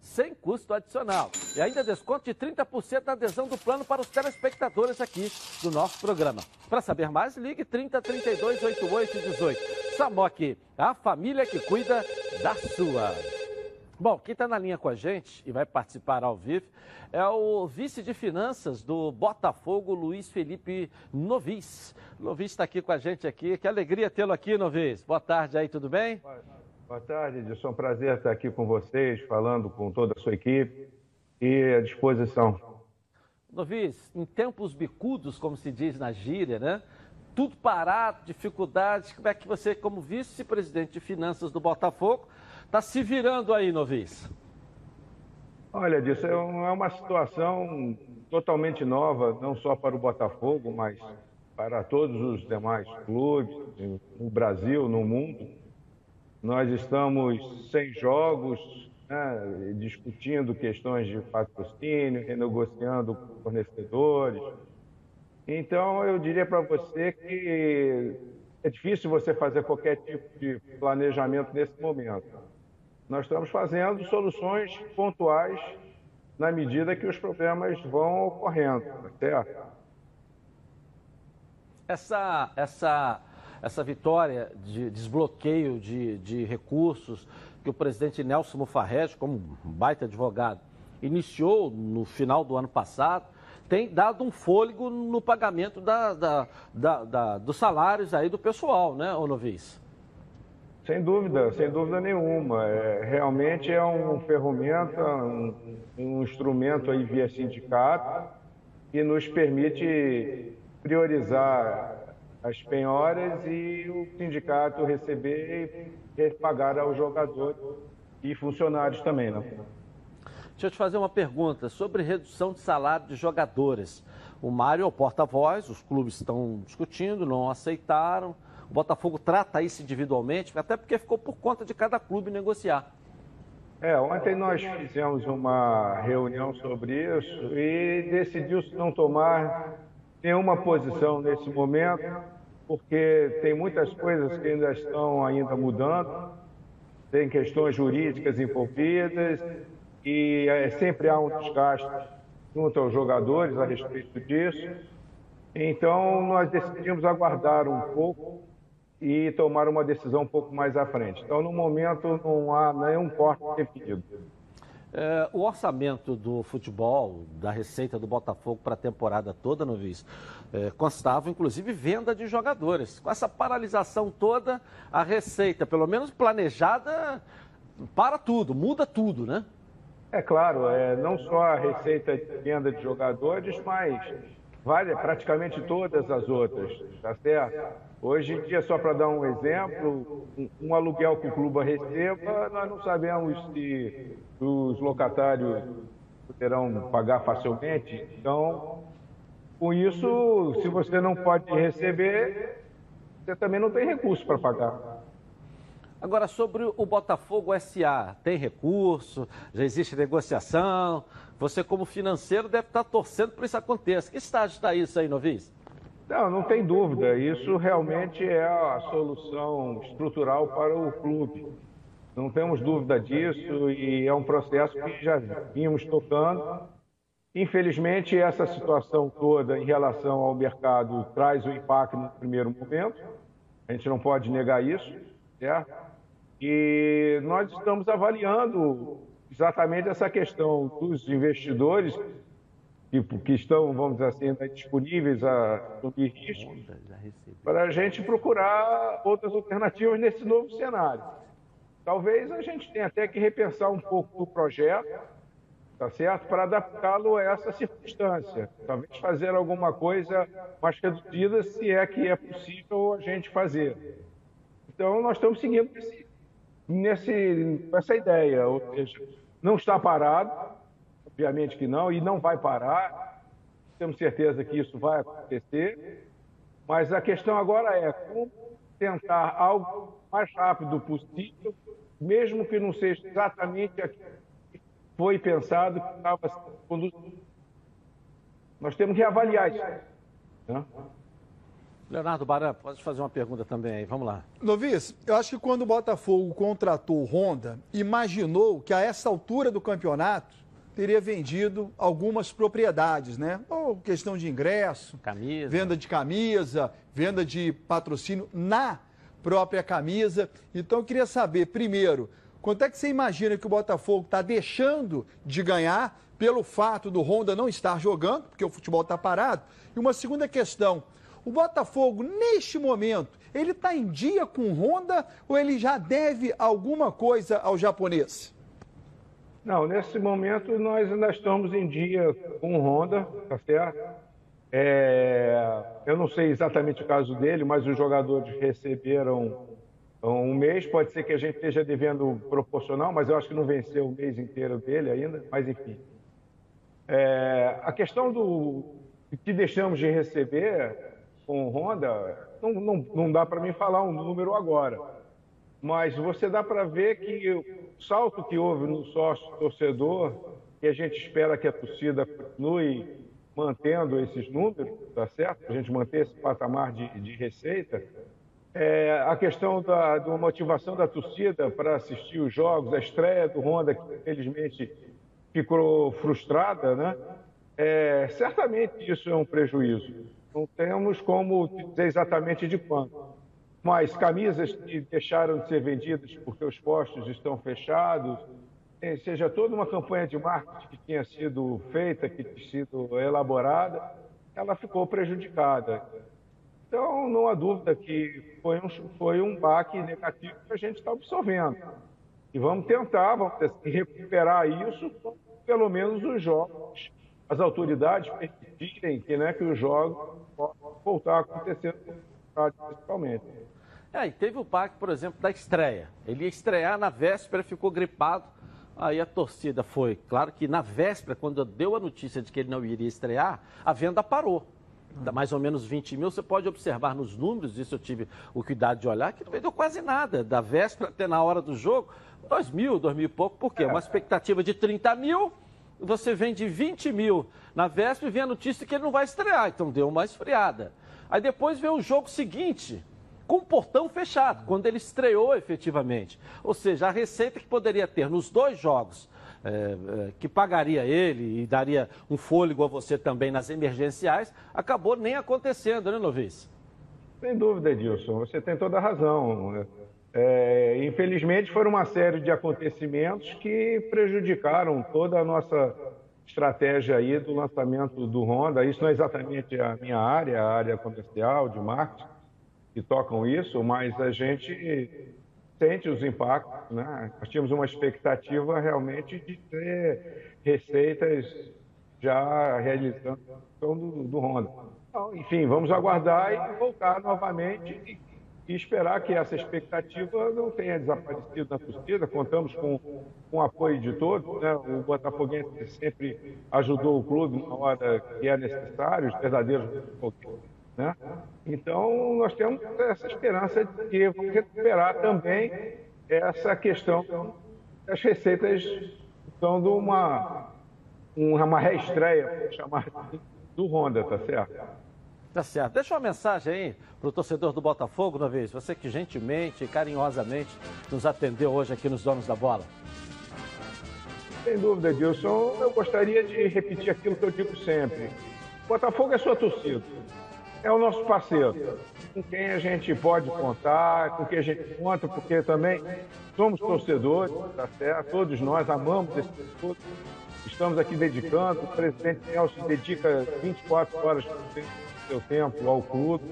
sem custo adicional. E ainda desconto de 30% na adesão do plano para os telespectadores aqui do nosso programa. Para saber mais, ligue 30 32 88 18. SAMOC, a família que cuida da sua. Bom, quem está na linha com a gente e vai participar ao vivo é o vice de finanças do Botafogo, Luiz Felipe Novis. Novis está aqui com a gente aqui. Que alegria tê-lo aqui, Novis. Boa tarde aí, tudo bem? Boa tarde, Edson. É um prazer estar aqui com vocês, falando com toda a sua equipe e à disposição. Novis, em tempos bicudos, como se diz na gíria, né? Tudo parado, dificuldades. Como é que você, como vice-presidente de finanças do Botafogo, está se virando aí, Novis? Olha, disso é, é uma situação totalmente nova, não só para o Botafogo, mas para todos os demais clubes no Brasil, no mundo. Nós estamos sem jogos, né, discutindo questões de patrocínio, renegociando fornecedores. Então, eu diria para você que é difícil você fazer qualquer tipo de planejamento nesse momento. Nós estamos fazendo soluções pontuais na medida que os problemas vão ocorrendo, tá certo? Essa, essa, essa vitória de desbloqueio de, de recursos que o presidente Nelson Mufarrege, como um baita advogado, iniciou no final do ano passado, tem dado um fôlego no pagamento da, da, da, da dos salários aí do pessoal, né, Novis? Sem dúvida, sem dúvida nenhuma. É, realmente é um ferramenta, um, um instrumento aí via sindicato que nos permite priorizar as penhoras e o sindicato receber e pagar aos jogadores e funcionários também, né? Deixa eu te fazer uma pergunta sobre redução de salário de jogadores. O Mário é o porta-voz, os clubes estão discutindo, não aceitaram. O Botafogo trata isso individualmente, até porque ficou por conta de cada clube negociar. É, ontem nós fizemos uma reunião sobre isso e decidiu-se não tomar nenhuma posição nesse momento, porque tem muitas coisas que ainda estão ainda mudando, tem questões jurídicas envolvidas e é, sempre há um desgaste junto aos jogadores a respeito disso. Então nós decidimos aguardar um pouco e tomar uma decisão um pouco mais à frente. Então, no momento, não há nenhum corte definido. É, o orçamento do futebol, da receita do Botafogo para a temporada toda, no vice, é, constava inclusive venda de jogadores. Com essa paralisação toda, a receita, pelo menos planejada, para tudo, muda tudo, né? É claro, é, não só a receita de venda de jogadores, mas vale praticamente todas as outras, tá certo? Hoje em dia, só para dar um exemplo, um, aluguel que o clube receba, nós não sabemos se os locatários poderão pagar facilmente. Então, com isso, se você não pode receber, você também não tem recurso para pagar. Agora, sobre o Botafogo SA, tem recurso, já existe negociação. Você, como financeiro, deve estar torcendo para isso aconteça. Que estágio está isso aí, Novis? Não, não tem dúvida. Isso realmente é a solução estrutural para o clube. Não temos dúvida disso e é um processo que já vínhamos tocando. Infelizmente, essa situação toda em relação ao mercado traz o impacto no primeiro momento. A gente não pode negar isso, certo? E nós estamos avaliando exatamente essa questão dos investidores que, que estão, vamos dizer assim, né, disponíveis a assumir risco, para a gente procurar outras alternativas nesse novo cenário. Talvez a gente tenha até que repensar um pouco o projeto, tá certo? Para adaptá-lo a essa circunstância. Talvez fazer alguma coisa mais reduzida, se é que é possível a gente fazer. Então, nós estamos seguindo nesse, nesse, essa ideia, ou seja, não está parado, Obviamente que não, e não vai parar. temos certeza que isso vai acontecer, mas a questão agora é como tentar algo mais rápido possível, mesmo que não seja exatamente aquilo que foi pensado que estava conduzido. Nós temos que avaliar isso. Né? Leonardo Baran, pode fazer uma pergunta também aí, vamos lá. Novis, eu acho que quando o Botafogo contratou o Honda, imaginou que a essa altura do campeonato teria vendido algumas propriedades, né? Ou questão de ingresso, camisa. venda de camisa, venda de patrocínio na própria camisa. Então eu queria saber, primeiro, quanto é que você imagina que o Botafogo está deixando de ganhar pelo fato do Honda não estar jogando, porque o futebol está parado? E uma segunda questão, o Botafogo, neste momento, ele está em dia com Honda ou ele já deve alguma coisa ao japonês? Não, nesse momento nós ainda estamos em dia com Honda, tá certo? É, eu não sei exatamente o caso dele, mas os jogadores receberam um mês. Pode ser que a gente esteja devendo proporcional, mas eu acho que não venceu o mês inteiro dele ainda. Mas enfim, é, a questão do que deixamos de receber com Honda, não, não, não dá para mim falar um número agora. Mas você dá para ver que o salto que houve no sócio torcedor, que a gente espera que a torcida continue mantendo esses números, tá certo? A gente manter esse patamar de, de receita. É, a questão da, da motivação da torcida para assistir os jogos, a estreia do Honda, que infelizmente ficou frustrada, né? É, certamente isso é um prejuízo. Não temos como dizer exatamente de quanto. Mas camisas que deixaram de ser vendidas porque os postos estão fechados, seja toda uma campanha de marketing que tinha sido feita, que tinha sido elaborada, ela ficou prejudicada. Então, não há dúvida que foi um, foi um baque negativo que a gente está absorvendo. E vamos tentar, vamos recuperar isso, pelo menos os jogos, as autoridades permitirem que, né, que os jogos voltar a acontecer principalmente. É, e teve o parque, por exemplo, da estreia. Ele ia estrear na véspera, ficou gripado. Aí a torcida foi. Claro que na véspera, quando deu a notícia de que ele não iria estrear, a venda parou. Mais ou menos 20 mil. Você pode observar nos números, isso eu tive o cuidado de olhar, que não vendeu quase nada. Da véspera até na hora do jogo, 2 mil, 2 mil e pouco. Por quê? Uma expectativa de 30 mil você vende 20 mil na véspera e vem a notícia que ele não vai estrear, então deu uma esfriada. Aí depois vem o jogo seguinte, com o portão fechado, quando ele estreou efetivamente. Ou seja, a receita que poderia ter nos dois jogos, é, é, que pagaria ele e daria um fôlego a você também nas emergenciais, acabou nem acontecendo, né, Novice? Sem dúvida, Edilson, você tem toda a razão. É, infelizmente, foram uma série de acontecimentos que prejudicaram toda a nossa estratégia aí do lançamento do Honda. Isso não é exatamente a minha área, a área comercial, de marketing, que tocam isso, mas a gente sente os impactos. Né? Nós tínhamos uma expectativa realmente de ter receitas já realizando do, do Honda. Então, enfim, vamos aguardar e voltar novamente e esperar que essa expectativa não tenha desaparecido na torcida. Contamos com, com o apoio de todos. Né? O Botafoguense sempre ajudou o clube na hora que é necessário, os verdadeiros né? Então, nós temos essa esperança de que vamos recuperar também essa questão das receitas de uma, uma reestreia, chamar assim, do Honda, tá certo? Tá certo. Deixa uma mensagem aí para o torcedor do Botafogo, uma vez. Você que gentilmente e carinhosamente nos atendeu hoje aqui nos Donos da Bola. Sem dúvida, Edilson. Eu gostaria de repetir aquilo que eu digo sempre. Botafogo é sua torcida. É o nosso parceiro. Com quem a gente pode contar, com quem a gente conta, porque também somos torcedores, tá certo? Todos nós amamos esse torcedor. Estamos aqui dedicando. O presidente Nelson dedica 24 horas por dia seu tempo ao clube,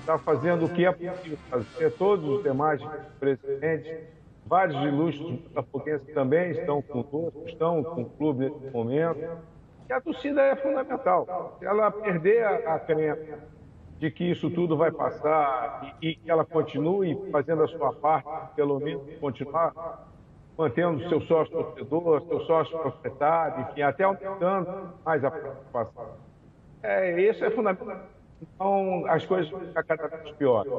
está fazendo o que é possível fazer. Todos os demais presidentes, vários ilustres botafoguenses também estão conosco, estão com o clube nesse momento. E a torcida é fundamental. Se ela perder a, a crença de que isso tudo vai passar e, que ela continue fazendo a sua parte, pelo menos continuar mantendo seu sócio torcedor, seu sócio proprietário, enfim, até aumentando mais a participação É, isso é fundamental. Então, as coisas vão ficar cada vez piores.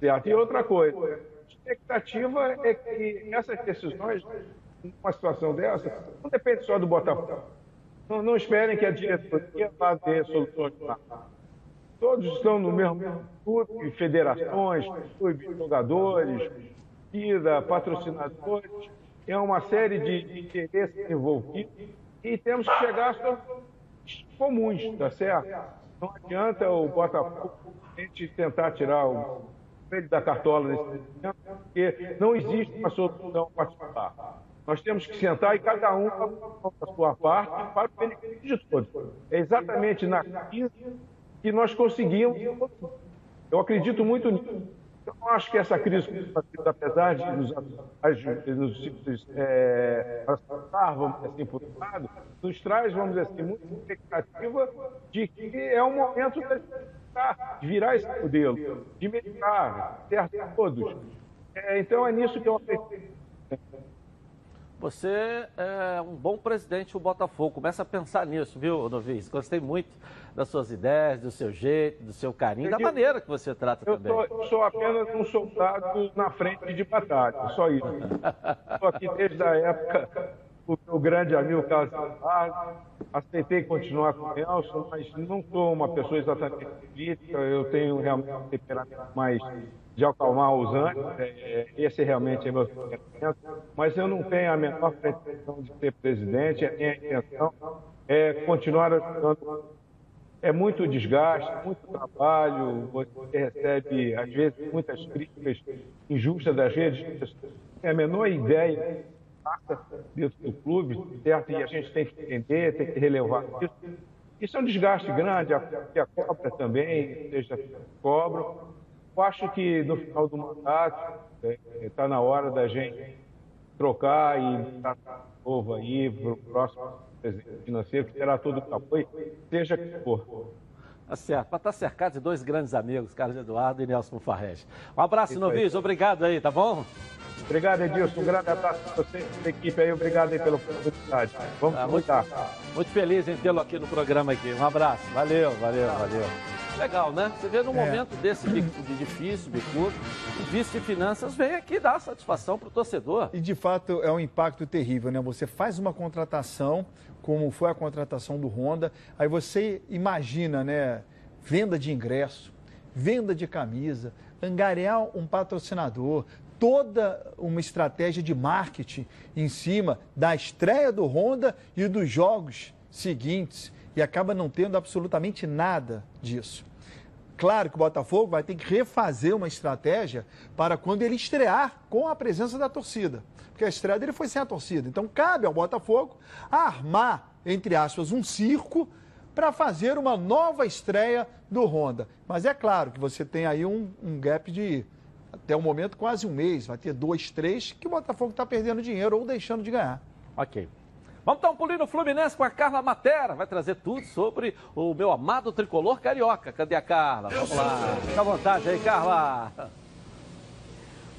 Certo? E outra coisa, a expectativa é que essas decisões, numa situação dessa, não depende só do Botafogo. Não, não esperem que a diretoria vá ter soluções Todos estão no mesmo clube, federações, clubes, jogadores, vida, patrocinadores. É uma série de interesses envolvidos e temos que chegar a comuns, tá certo? Não adianta o Botafogo tentar tirar o coelho da cartola nesse momento, porque não existe uma solução particular. Nós temos que sentar e cada um a sua parte para o benefício de todos. É exatamente na crise que nós conseguimos. Eu acredito muito nisso. Eu acho que essa crise, apesar de nos, nos é, vamos dizer assim, por um lado, nos traz, vamos dizer assim, muita expectativa de que é um momento de virar esse modelo, de melhorar, certo? Todos. É, então é nisso que eu acredito. Você é um bom presidente do Botafogo. Começa a pensar nisso, viu, Novis? Gostei muito das suas ideias, do seu jeito, do seu carinho, da maneira que você trata eu também. Eu sou apenas um soldado na frente de batalha, só isso. Estou aqui desde a época do meu grande amigo Carlos Eduardo. Aceitei continuar com o Nelson, mas não sou uma pessoa exatamente política. Eu tenho realmente um temperamento mais de acalmar os ânimos, é, esse realmente é meu pensamento, mas eu não tenho a menor pretensão de ser presidente, a minha intenção é continuar ajudando. É muito desgaste, muito trabalho, você recebe, às vezes, muitas críticas injustas das redes, tem a menor ideia passa dentro do clube, certo? E a gente tem que entender, tem que relevar isso. Isso é um desgaste grande, a, a cobra também, seja cobro, eu acho que no final do mandato está é, na hora da gente trocar e dar novo aí para o próximo presidente financeiro, que terá todo o apoio, seja que for. Tá certo. Para estar tá cercado de dois grandes amigos, Carlos Eduardo e Nelson Farrege. Um abraço, Novis. Obrigado aí, tá bom? Obrigado, Edilson. Um grande abraço para você e a equipe aí. Obrigado aí pela oportunidade. Vamos ah, muito, muito feliz em tê-lo aqui no programa aqui. Um abraço. Valeu, valeu, valeu. Legal, né? Você vê num é. momento desse de, de difícil, bicudo, o vice de finanças vem aqui dar satisfação para o torcedor. E de fato é um impacto terrível, né? Você faz uma contratação, como foi a contratação do Honda, aí você imagina, né? Venda de ingresso, venda de camisa, angariar um patrocinador, toda uma estratégia de marketing em cima da estreia do Honda e dos jogos seguintes e acaba não tendo absolutamente nada disso. Claro que o Botafogo vai ter que refazer uma estratégia para quando ele estrear com a presença da torcida. Porque a estreia dele foi sem a torcida. Então cabe ao Botafogo armar, entre aspas, um circo para fazer uma nova estreia do Honda. Mas é claro que você tem aí um, um gap de até o momento quase um mês. Vai ter dois, três que o Botafogo está perdendo dinheiro ou deixando de ganhar. Ok. Vamos dar um pulinho no Fluminense com a Carla Matera. Vai trazer tudo sobre o meu amado tricolor carioca. Cadê a Carla? Vamos lá. Fica à vontade aí, Carla.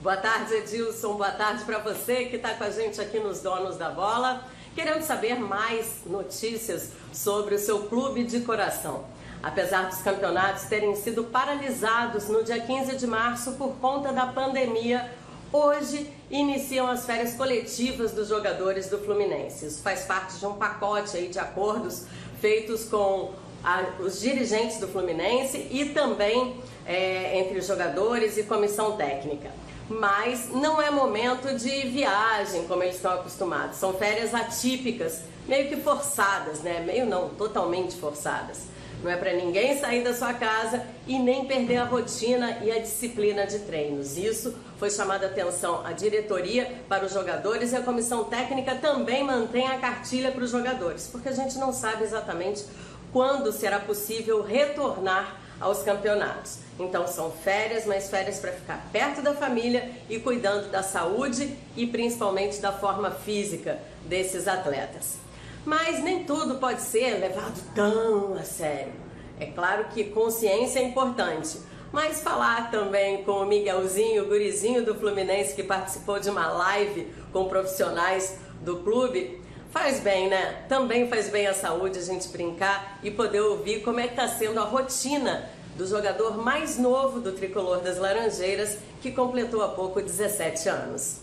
Boa tarde, Edilson. Boa tarde para você que está com a gente aqui nos Donos da Bola. Querendo saber mais notícias sobre o seu clube de coração. Apesar dos campeonatos terem sido paralisados no dia 15 de março por conta da pandemia, Hoje iniciam as férias coletivas dos jogadores do Fluminense. Isso faz parte de um pacote aí de acordos feitos com a, os dirigentes do Fluminense e também é, entre os jogadores e comissão técnica. Mas não é momento de viagem como eles estão acostumados. São férias atípicas, meio que forçadas, né? Meio não, totalmente forçadas. Não é para ninguém sair da sua casa e nem perder a rotina e a disciplina de treinos. Isso foi chamada atenção a diretoria para os jogadores e a comissão técnica também mantém a cartilha para os jogadores, porque a gente não sabe exatamente quando será possível retornar aos campeonatos. Então são férias, mas férias para ficar perto da família e cuidando da saúde e principalmente da forma física desses atletas. Mas nem tudo pode ser levado tão a sério. É claro que consciência é importante, mas falar também com o Miguelzinho, o gurizinho do Fluminense que participou de uma live com profissionais do clube, Faz bem, né? Também faz bem à saúde a gente brincar e poder ouvir como é que está sendo a rotina do jogador mais novo do tricolor das Laranjeiras, que completou há pouco 17 anos.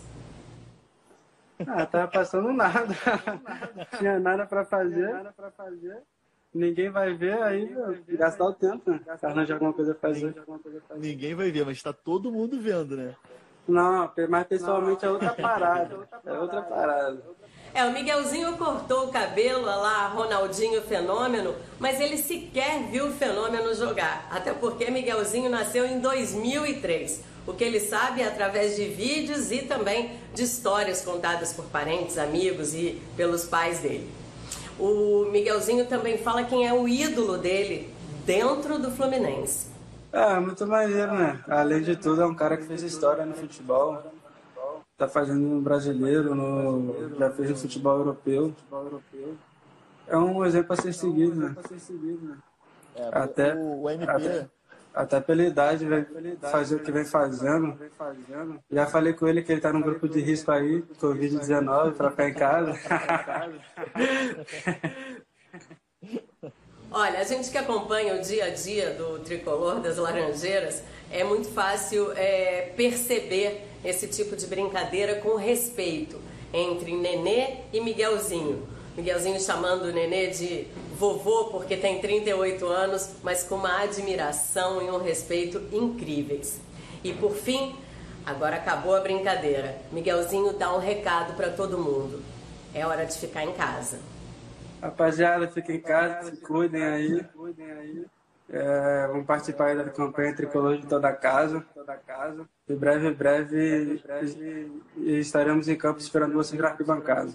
Ah, tava passando nada. Tinha nada para fazer. Ninguém vai ver, aí gastar o tempo, né? Arranjar alguma coisa pra fazer. Ninguém vai ver, mas tá todo mundo vendo, né? Não, mas pessoalmente é outra parada. É outra parada. É, o Miguelzinho cortou o cabelo lá, Ronaldinho Fenômeno, mas ele sequer viu o Fenômeno jogar. Até porque Miguelzinho nasceu em 2003. O que ele sabe é através de vídeos e também de histórias contadas por parentes, amigos e pelos pais dele. O Miguelzinho também fala quem é o ídolo dele dentro do Fluminense. É, muito maneiro, né? Além de tudo, é um cara que fez história no futebol tá fazendo no brasileiro, no, já fez no futebol europeu. É um exemplo a ser seguido, né? É, até, o, MP... até, até pela idade, vem fazer o que vem fazendo. Já falei com ele que ele tá num grupo de risco aí, Covid-19, para ficar em casa. Olha, a gente que acompanha o dia a dia do tricolor das Laranjeiras, é muito fácil é, perceber esse tipo de brincadeira com respeito entre Nenê e Miguelzinho. Miguelzinho chamando o Nenê de vovô porque tem 38 anos, mas com uma admiração e um respeito incríveis. E por fim, agora acabou a brincadeira. Miguelzinho dá um recado para todo mundo. É hora de ficar em casa. Rapaziada, fiquem em casa, se cuidem aí. É, vamos participar da campanha tricolor de toda a casa. Em breve, em breve, estaremos em campo esperando vocês na arquibancada.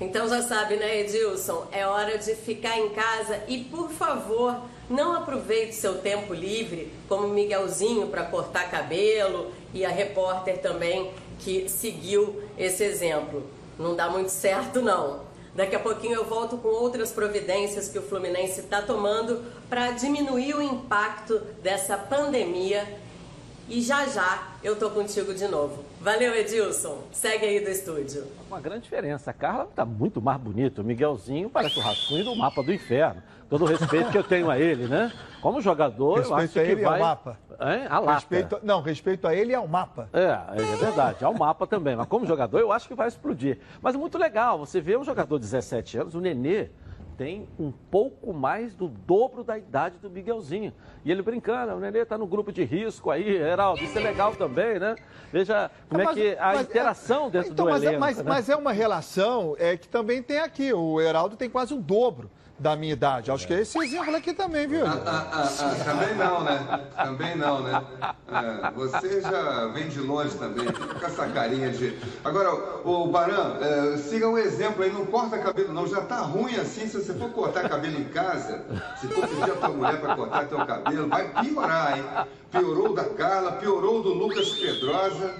Então já sabe, né, Edilson? É hora de ficar em casa e, por favor, não aproveite seu tempo livre, como Miguelzinho para cortar cabelo e a repórter também que seguiu esse exemplo. Não dá muito certo, não. Daqui a pouquinho eu volto com outras providências que o Fluminense está tomando para diminuir o impacto dessa pandemia. E já já eu tô contigo de novo. Valeu, Edilson. Segue aí do estúdio. Uma grande diferença. A Carla tá muito mais bonita. O Miguelzinho parece o Rascunho do mapa do inferno. Todo o respeito que eu tenho a ele, né? Como jogador, respeito eu acho a ele que vai... ao mapa. Hein? A lata. Respeito... Não, respeito a ele e ao mapa. É, é verdade. Ao mapa também. Mas como jogador, eu acho que vai explodir. Mas muito legal. Você vê um jogador de 17 anos, o Nenê, tem um pouco mais do dobro da idade do Miguelzinho. E ele brincando, o Nenê está no grupo de risco aí, Heraldo, isso é legal também, né? Veja como mas, é que a interação dentro então, do mas, elenco. Mas, né? mas é uma relação é, que também tem aqui. O Heraldo tem quase o dobro da minha idade. Acho que é esse exemplo aqui também, viu? Ah, ah, ah, ah, também não, né? Também não, né? É, você já vem de longe também, com essa carinha de. Agora, o Baran, é, siga um exemplo aí, não corta cabelo, não. Já tá ruim assim, se você for cortar cabelo em casa, se for pedir a tua mulher para cortar teu cabelo, vai piorar, hein? Piorou o da Carla, piorou o do Lucas Pedrosa,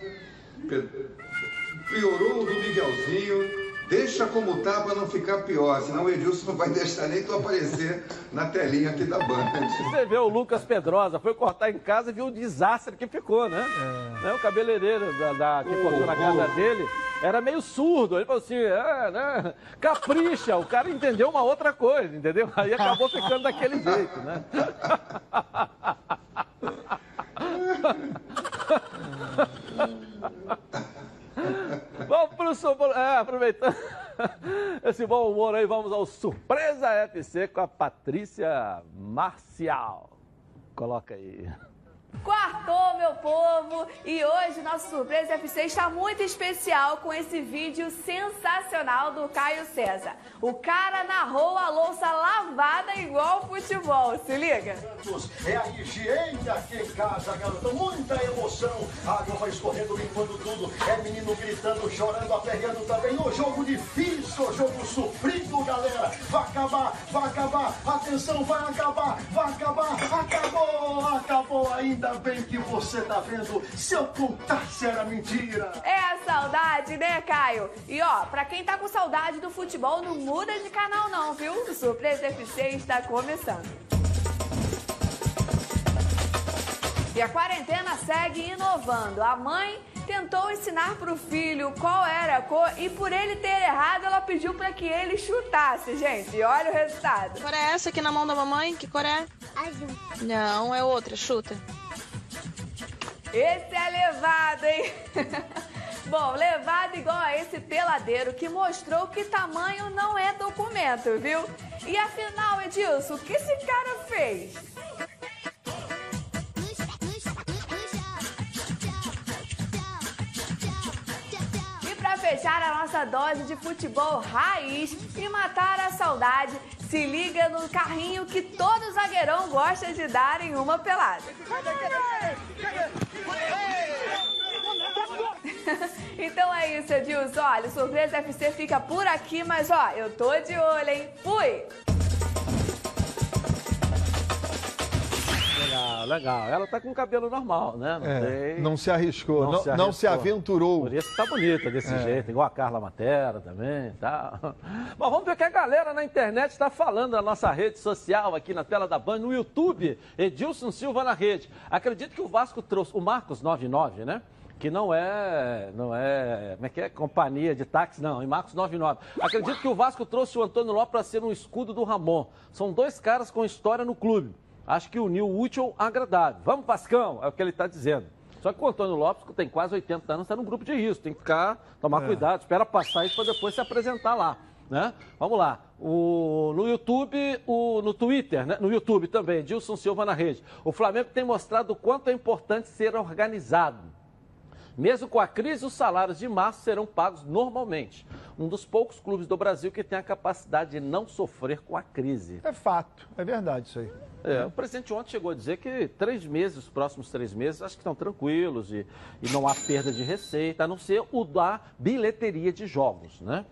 piorou o do Miguelzinho. Deixa como tá para não ficar pior, senão o Edilson não vai deixar nem tu aparecer na telinha aqui da banda. Você vê o Lucas Pedrosa, foi cortar em casa e viu o desastre que ficou, né? É. né? O cabeleireiro da, da que cortou na casa dele era meio surdo. Ele falou assim, é, né? Capricha, o cara entendeu uma outra coisa, entendeu? Aí acabou ficando daquele jeito, né? Super... é, aproveitando esse bom humor aí, vamos ao Surpresa FC com a Patrícia Marcial. Coloca aí. Quartou, meu povo! E hoje nosso Surpresa FC está muito especial com esse vídeo sensacional do Caio César. O cara narrou a louça lavada igual futebol, se liga! É a higiene aqui em casa, garoto. Muita emoção. Água vai escorrendo, limpando tudo. É menino gritando, chorando, aperreando também. O jogo difícil, o jogo sofrido, galera. Vai acabar, vai acabar. Atenção, vai acabar, vai acabar. Acabou, acabou ainda. Ainda bem que você tá vendo. Se eu contasse era mentira. É a saudade, né, Caio? E ó, pra quem tá com saudade do futebol, não muda de canal não, viu? O Surpresa FC está começando. E a quarentena segue inovando. A mãe tentou ensinar para o filho qual era a cor e por ele ter errado, ela pediu para que ele chutasse, gente. E olha o resultado. Que cor é essa aqui na mão da mamãe? Que cor é? Azul. Não, é outra. Chuta. Esse é levado, hein? Bom, levado igual a esse peladeiro que mostrou que tamanho não é documento, viu? E afinal, Edilson, o que esse cara fez? E para fechar a nossa dose de futebol raiz e matar a saudade, se liga no carrinho que todo zagueirão gosta de dar em uma pelada. então é isso, Edilson. Olha, o Surpresa FC fica por aqui, mas ó, eu tô de olho, hein? Fui! Legal, legal. Ela tá com cabelo normal, né? Não, É, não se arriscou, não, se não se arriscou. aventurou. Por isso que tá bonita desse É. jeito, igual a Carla Matera também, tá? Bom, vamos ver o que a galera na internet está falando na nossa rede social, aqui na tela da Band, no YouTube, Edilson Silva na rede. Acredito que o Vasco trouxe, o Marcos 99, né? Que não é, não é, como é que é? Companhia de táxi, não, em Marcos 99. Acredito que o Vasco trouxe o Antônio Lopes para ser um escudo do Ramon. São dois caras com história no clube. Acho que uniu o útil ao agradável. Vamos, Pascão, é o que ele está dizendo. Só que o Antônio Lopes, que tem quase 80 anos, está num grupo de risco. Tem que ficar, tomar É. cuidado, espera passar isso para depois se apresentar lá. Né? Vamos lá. O, no YouTube, o, no Twitter, né? no YouTube também, Dilson Silva na rede. O Flamengo tem mostrado o quanto é importante ser organizado. Mesmo com a crise, os salários de março serão pagos normalmente. Um dos poucos clubes do Brasil que tem a capacidade de não sofrer com a crise. É fato, é verdade isso aí. É, o presidente ontem chegou a dizer que três meses, os próximos três meses, acho que estão tranquilos e, e não há perda de receita, a não ser o da bilheteria de jogos, né?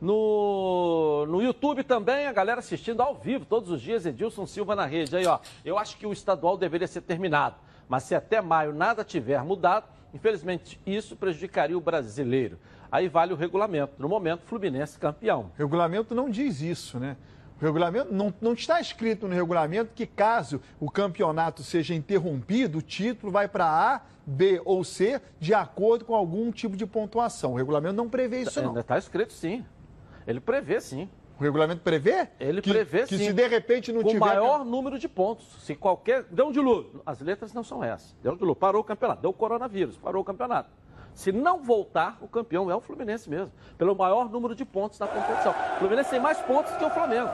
No, no YouTube também, a galera assistindo ao vivo, todos os dias, Edilson Silva na rede. Aí, ó, eu acho que o estadual deveria ser terminado, mas se até maio nada tiver mudado, infelizmente isso prejudicaria o brasileiro. Aí vale o regulamento. No momento, Fluminense campeão. O regulamento não diz isso, né? O regulamento não, não está escrito no regulamento que caso o campeonato seja interrompido, o título vai para A, B ou C de acordo com algum tipo de pontuação. O regulamento não prevê isso não. Está escrito sim. Ele prevê sim. O regulamento prevê? Ele que, prevê que sim. se de repente não com tiver maior número de pontos. Se qualquer. Deu um dilúvio. As letras não são essas. Deu um dilúvio. Parou o campeonato. Deu o coronavírus. Parou o campeonato. Se não voltar, o campeão é o Fluminense mesmo. Pelo maior número de pontos na competição. O Fluminense tem mais pontos que o Flamengo.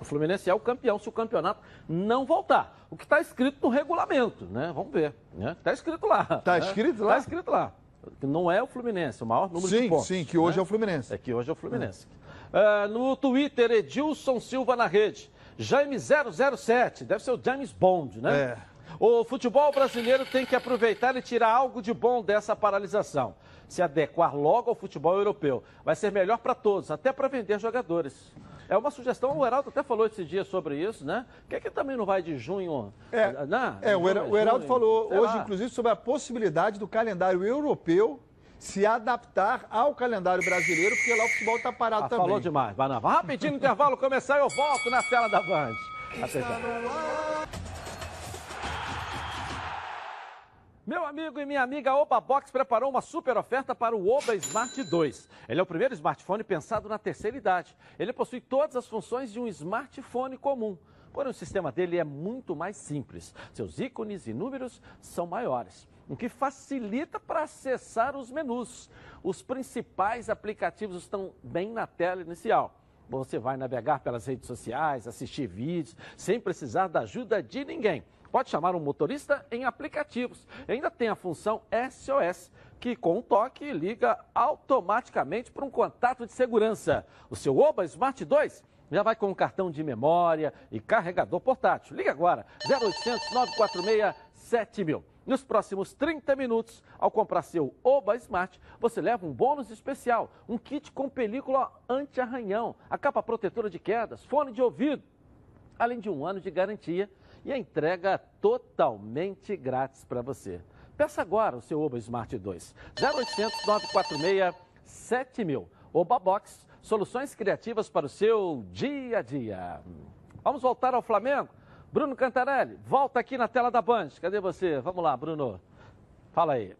O Fluminense é o campeão se o campeonato não voltar. O que está escrito no regulamento, né? Vamos ver. Está escrito lá. Tá né? escrito lá? Está escrito lá. Que Não é o Fluminense, o maior número de Sim, pontos. sim, que hoje né? é o Fluminense. É que hoje é o Fluminense. Ah, no Twitter, Edilson Silva na rede. Jaime 007, deve ser o James Bond, né? É. O futebol brasileiro tem que aproveitar e tirar algo de bom dessa paralisação. Se adequar logo ao futebol europeu. Vai ser melhor para todos, até para vender jogadores. É uma sugestão, o Heraldo até falou esse dia sobre isso, né? Por que, que também não vai de junho? É, né? É, o, Hera- o Heraldo Junho, falou hoje, lá. inclusive, sobre a possibilidade do calendário europeu se adaptar ao calendário brasileiro, porque lá o futebol está parado Ah, também. falou demais, vai não. Rapidinho intervalo começar eu volto na tela da Band. Até já. Meu amigo e minha amiga Oba Box preparou uma super oferta para o Oba Smart 2. Ele é o primeiro smartphone pensado na terceira idade. Ele possui todas as funções de um smartphone comum. Porém, o sistema dele é muito mais simples. Seus ícones e números são maiores, o que facilita para acessar os menus. Os principais aplicativos estão bem na tela inicial. Você vai navegar pelas redes sociais, assistir vídeos, sem precisar da ajuda de ninguém. Pode chamar um motorista em aplicativos. Ainda tem a função SOS, que com um toque liga automaticamente para um contato de segurança. O seu Oba Smart 2 já vai com um cartão de memória e carregador portátil. Liga agora, 0800 946 7000. Nos próximos 30 minutos, ao comprar seu Oba Smart, você leva um bônus especial, um kit com película anti-arranhão, a capa protetora de quedas, fone de ouvido, além de um ano de garantia e a entrega totalmente grátis para você. Peça agora o seu Oba Smart 2. 0800 946 7000. Oba Box, soluções criativas para o seu dia a dia. Vamos voltar ao Flamengo? Bruno Cantarelli, volta aqui na tela da Band. Cadê você? Vamos lá, Bruno. Fala aí.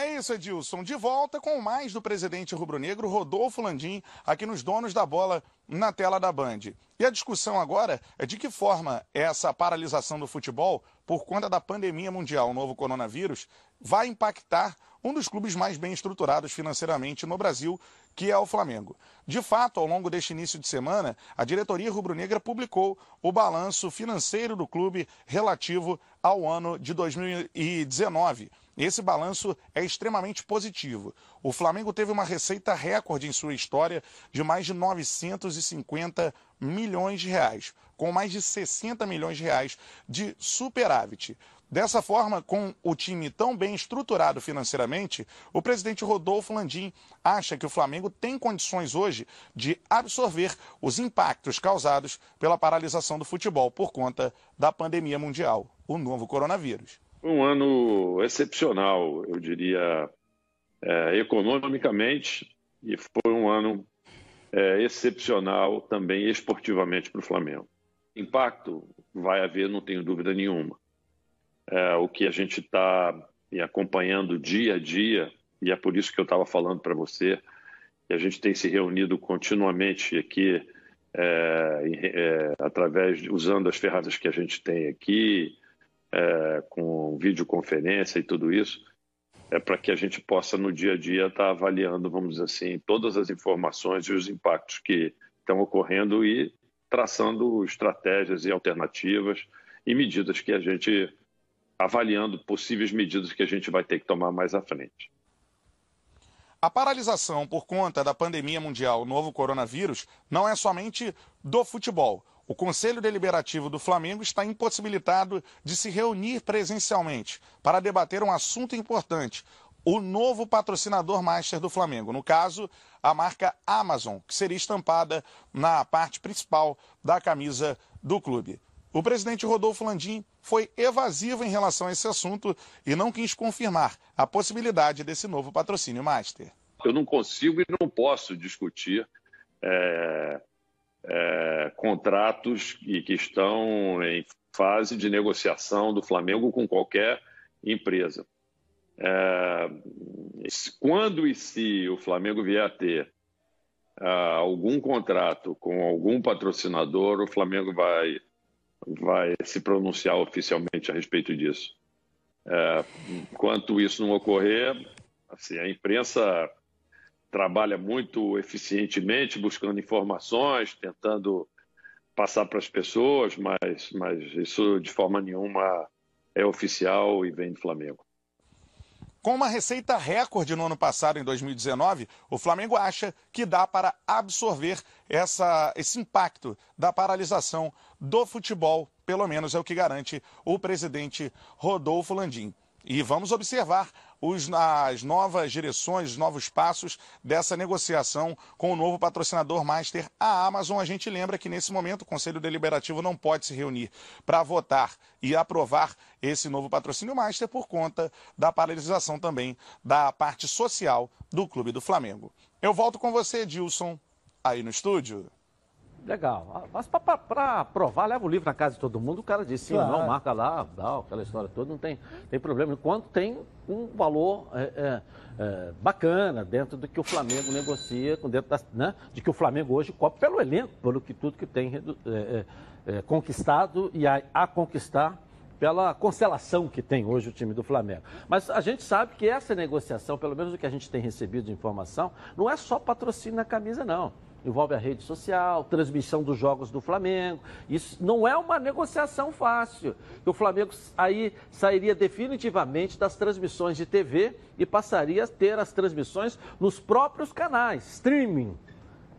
É isso, Edilson. De volta com mais do presidente rubro-negro Rodolfo Landim aqui nos Donos da Bola na tela da Band. E a discussão agora é de que forma essa paralisação do futebol por conta da pandemia mundial, o novo coronavírus, vai impactar um dos clubes mais bem estruturados financeiramente no Brasil, que é o Flamengo. De fato, ao longo deste início de semana, a diretoria rubro-negra publicou o balanço financeiro do clube relativo ao ano de 2019. Esse balanço é extremamente positivo. O Flamengo teve uma receita recorde em sua história de mais de 950 milhões de reais, com mais de 60 milhões de reais de superávit. Dessa forma, com o time tão bem estruturado financeiramente, o presidente Rodolfo Landim acha que o Flamengo tem condições hoje de absorver os impactos causados pela paralisação do futebol por conta da pandemia mundial, o novo coronavírus. Um ano excepcional, eu diria, é, economicamente, e foi um ano é, excepcional também esportivamente para o Flamengo. Impacto vai haver, não tenho dúvida nenhuma é, o que a gente está acompanhando dia a dia, e é por isso que eu estava falando para você, que a gente tem se reunido continuamente aqui, é, é, através, usando as ferramentas que a gente tem aqui, é, com videoconferência e tudo isso, é para que a gente possa no dia a dia estar tá avaliando, vamos dizer assim, todas as informações e os impactos que estão ocorrendo e traçando estratégias e alternativas e medidas que a gente avaliando possíveis medidas que a gente vai ter que tomar mais à frente. A paralisação por conta da pandemia mundial novo coronavírus não é somente do futebol. O Conselho Deliberativo do Flamengo está impossibilitado de se reunir presencialmente para debater um assunto importante: o novo patrocinador master do Flamengo. No caso, a marca Amazon, que seria estampada na parte principal da camisa do clube. O presidente Rodolfo Landim foi evasivo em relação a esse assunto e não quis confirmar a possibilidade desse novo patrocínio master. Eu não consigo e não posso discutir é, é, contratos que, que estão em fase de negociação do Flamengo com qualquer empresa. É, quando e se o Flamengo vier a ter uh, algum contrato com algum patrocinador, o Flamengo vai vai se pronunciar oficialmente a respeito disso. É, enquanto isso não ocorrer, assim, a imprensa trabalha muito eficientemente buscando informações, tentando passar para as pessoas, mas, mas isso de forma nenhuma é oficial e vem do Flamengo. Com uma receita recorde no ano passado, em 2019, o Flamengo acha que dá para absorver essa, esse impacto da paralisação do futebol, pelo menos é o que garante o presidente Rodolfo Landim. E vamos observar os, as novas direções, os novos passos dessa negociação com o novo patrocinador master, a Amazon. A gente lembra que nesse momento o Conselho Deliberativo não pode se reunir para votar e aprovar esse novo patrocínio master por conta da paralisação também da parte social do Clube do Flamengo. Eu volto com você, Dilson, aí no estúdio. Legal. Mas para provar, leva o livro na casa de todo mundo, o cara diz sim claro. não, marca lá, dá, aquela história toda, não tem, tem problema. Enquanto tem um valor é, é, é, bacana dentro do que o Flamengo negocia, dentro das, né, de que o Flamengo hoje cobre pelo elenco, pelo que tudo que tem é, é, é, conquistado e a, a conquistar pela constelação que tem hoje o time do Flamengo. Mas a gente sabe que essa negociação, pelo menos o que a gente tem recebido de informação, não é só patrocínio na camisa, não envolve a rede social, transmissão dos jogos do Flamengo. Isso não é uma negociação fácil. O Flamengo aí sairia definitivamente das transmissões de TV e passaria a ter as transmissões nos próprios canais, streaming.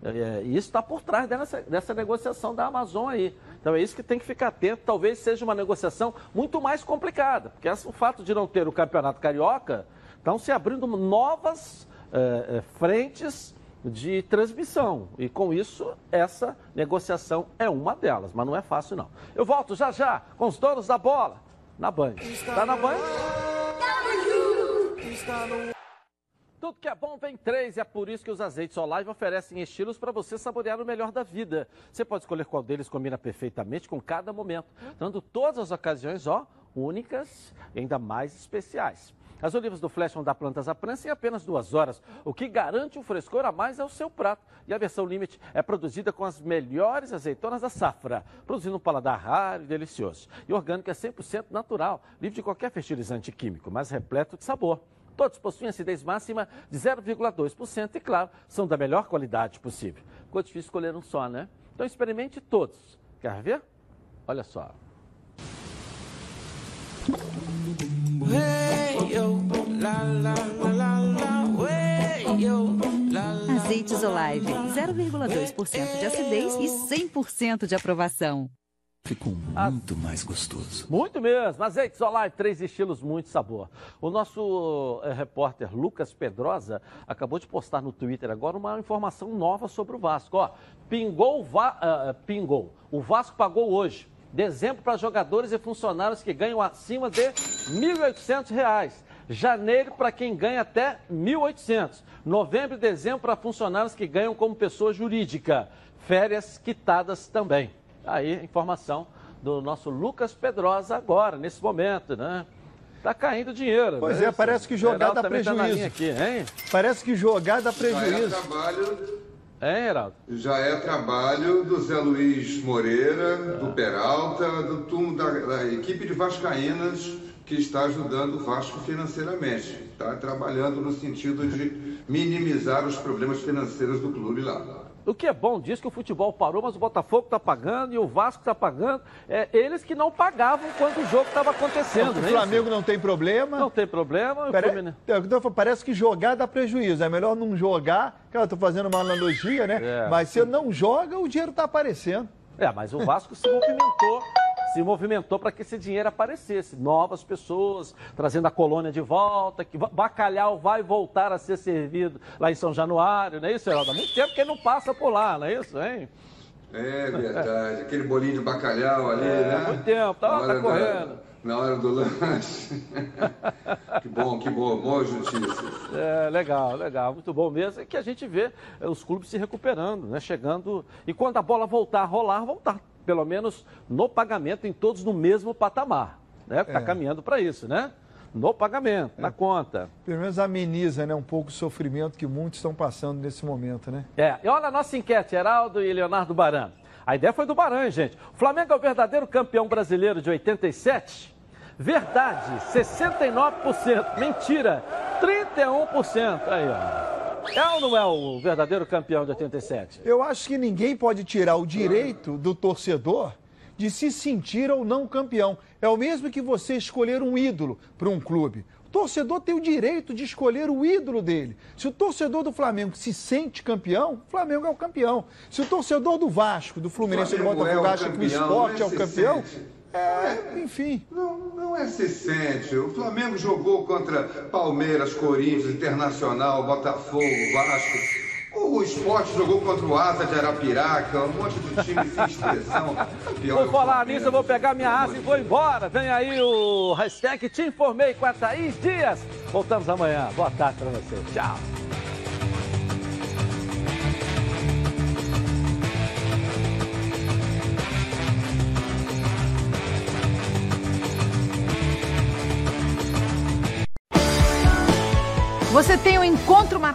É, é isso está por trás dessa, dessa negociação da Amazon aí. Então é isso que tem que ficar atento. Talvez seja uma negociação muito mais complicada, porque o fato de não ter o Campeonato Carioca, estão se abrindo novas é, é frentes de transmissão. E com isso, essa negociação é uma delas, mas não é fácil não. Eu volto já já com os donos da bola na Band. Está na Band? Tudo que é bom vem três, é por isso que os azeites Olive oferecem estilos para você saborear o melhor da vida. Você pode escolher qual deles combina perfeitamente com cada momento, dando todas as ocasiões, ó, únicas e ainda mais especiais. As olivas do Flash vão dar plantas à prensa em apenas duas horas, o que garante um frescor a mais ao seu prato. E a versão Limite é produzida com as melhores azeitonas da safra, produzindo um paladar raro e delicioso. E orgânico é 100% natural, livre de qualquer fertilizante químico, mas repleto de sabor. Todos possuem acidez máxima de 0,2% e, claro, são da melhor qualidade possível. Ficou difícil escolher um só, né? Então experimente todos. Quer ver? Olha só. Azeites Olive, 0,2% de acidez e 100% de aprovação. Ficou muito mais gostoso. Muito mesmo. Azeites Olive, três estilos, muito sabor. O nosso eh, repórter Lucas Pedrosa acabou de postar no Twitter agora uma informação nova sobre o Vasco. Ó, pingou, o Va- ah, pingou. O Vasco pagou hoje dezembro para jogadores e funcionários que ganham acima de R$ 1.800. Janeiro para quem ganha até R$ 1.800. Novembro e dezembro para funcionários que ganham como pessoa jurídica. Férias quitadas também. Aí, a informação do nosso Lucas Pedrosa agora, nesse momento, né? Tá caindo dinheiro. Pois né? é, parece que jogar dá tá prejuízo. linha aqui, hein? Parece que jogar dá Já é prejuízo. trabalho, Hein, Geraldo? já é trabalho do Zé Luiz Moreira, do Peralta, do turno da, da equipe de Vascaínas que está ajudando o Vasco financeiramente. Está trabalhando no sentido de minimizar os problemas financeiros do clube lá. O que é bom disso que o futebol parou, mas o Botafogo está pagando e o Vasco está pagando. É, eles que não pagavam quando o jogo estava acontecendo. O é Flamengo não tem problema. Não tem problema. o Pare- Fluminense- o que eu tô falando, Parece que jogar dá prejuízo. É melhor não jogar. Cara, eu tô fazendo uma analogia, né? É. Mas se não joga, o dinheiro tá aparecendo. É, mas o Vasco se movimentou, se movimentou para que esse dinheiro aparecesse. Novas pessoas, trazendo a colônia de volta, que bacalhau vai voltar a ser servido lá em São Januário, não é isso, Heraldo? Há muito tempo que ele não passa por lá, não é isso, hein? É verdade, aquele bolinho de bacalhau ali, É, né? muito tempo, tá- tá hora da- correndo. na hora do lanche. que bom, que bom, boas notícias. É, legal, legal, muito bom mesmo. É que a gente vê os clubes se recuperando, né? Chegando. E quando a bola voltar a rolar, voltar. Pelo menos no pagamento, em todos no mesmo patamar. Né? Está É. caminhando para isso, né? No pagamento, na conta. Pelo menos ameniza, né? Um pouco o sofrimento que muitos estão passando nesse momento, né? É, e olha a nossa enquete, Heraldo e Leonardo Baran. A ideia foi do Baran, gente. O Flamengo é o verdadeiro campeão brasileiro de 87? Verdade, 69%. Mentira, 31%. Aí, ó. É ou não é o verdadeiro campeão de 87? Eu acho que ninguém pode tirar o direito do torcedor de se sentir ou não campeão. É o mesmo que você escolher um ídolo para um clube. O torcedor tem o direito de escolher o ídolo dele. Se o torcedor do Flamengo se sente campeão, o Flamengo é o campeão. Se o torcedor do Vasco, do Fluminense, do é Botafogo o acha que o esporte não é o campeão. É, enfim. Não, não é se sente. O Flamengo jogou contra Palmeiras, Corinthians, Internacional, Botafogo, Vasco. O esporte jogou contra o Asa de Arapiraca, um monte de time sem expressão. O falar Flamengo. nisso, eu vou pegar minha asa e vou embora. Vem aí o hashtag Te Informei com a Thaís Dias. Voltamos amanhã. Boa tarde para você. Tchau. Um encontro marcado.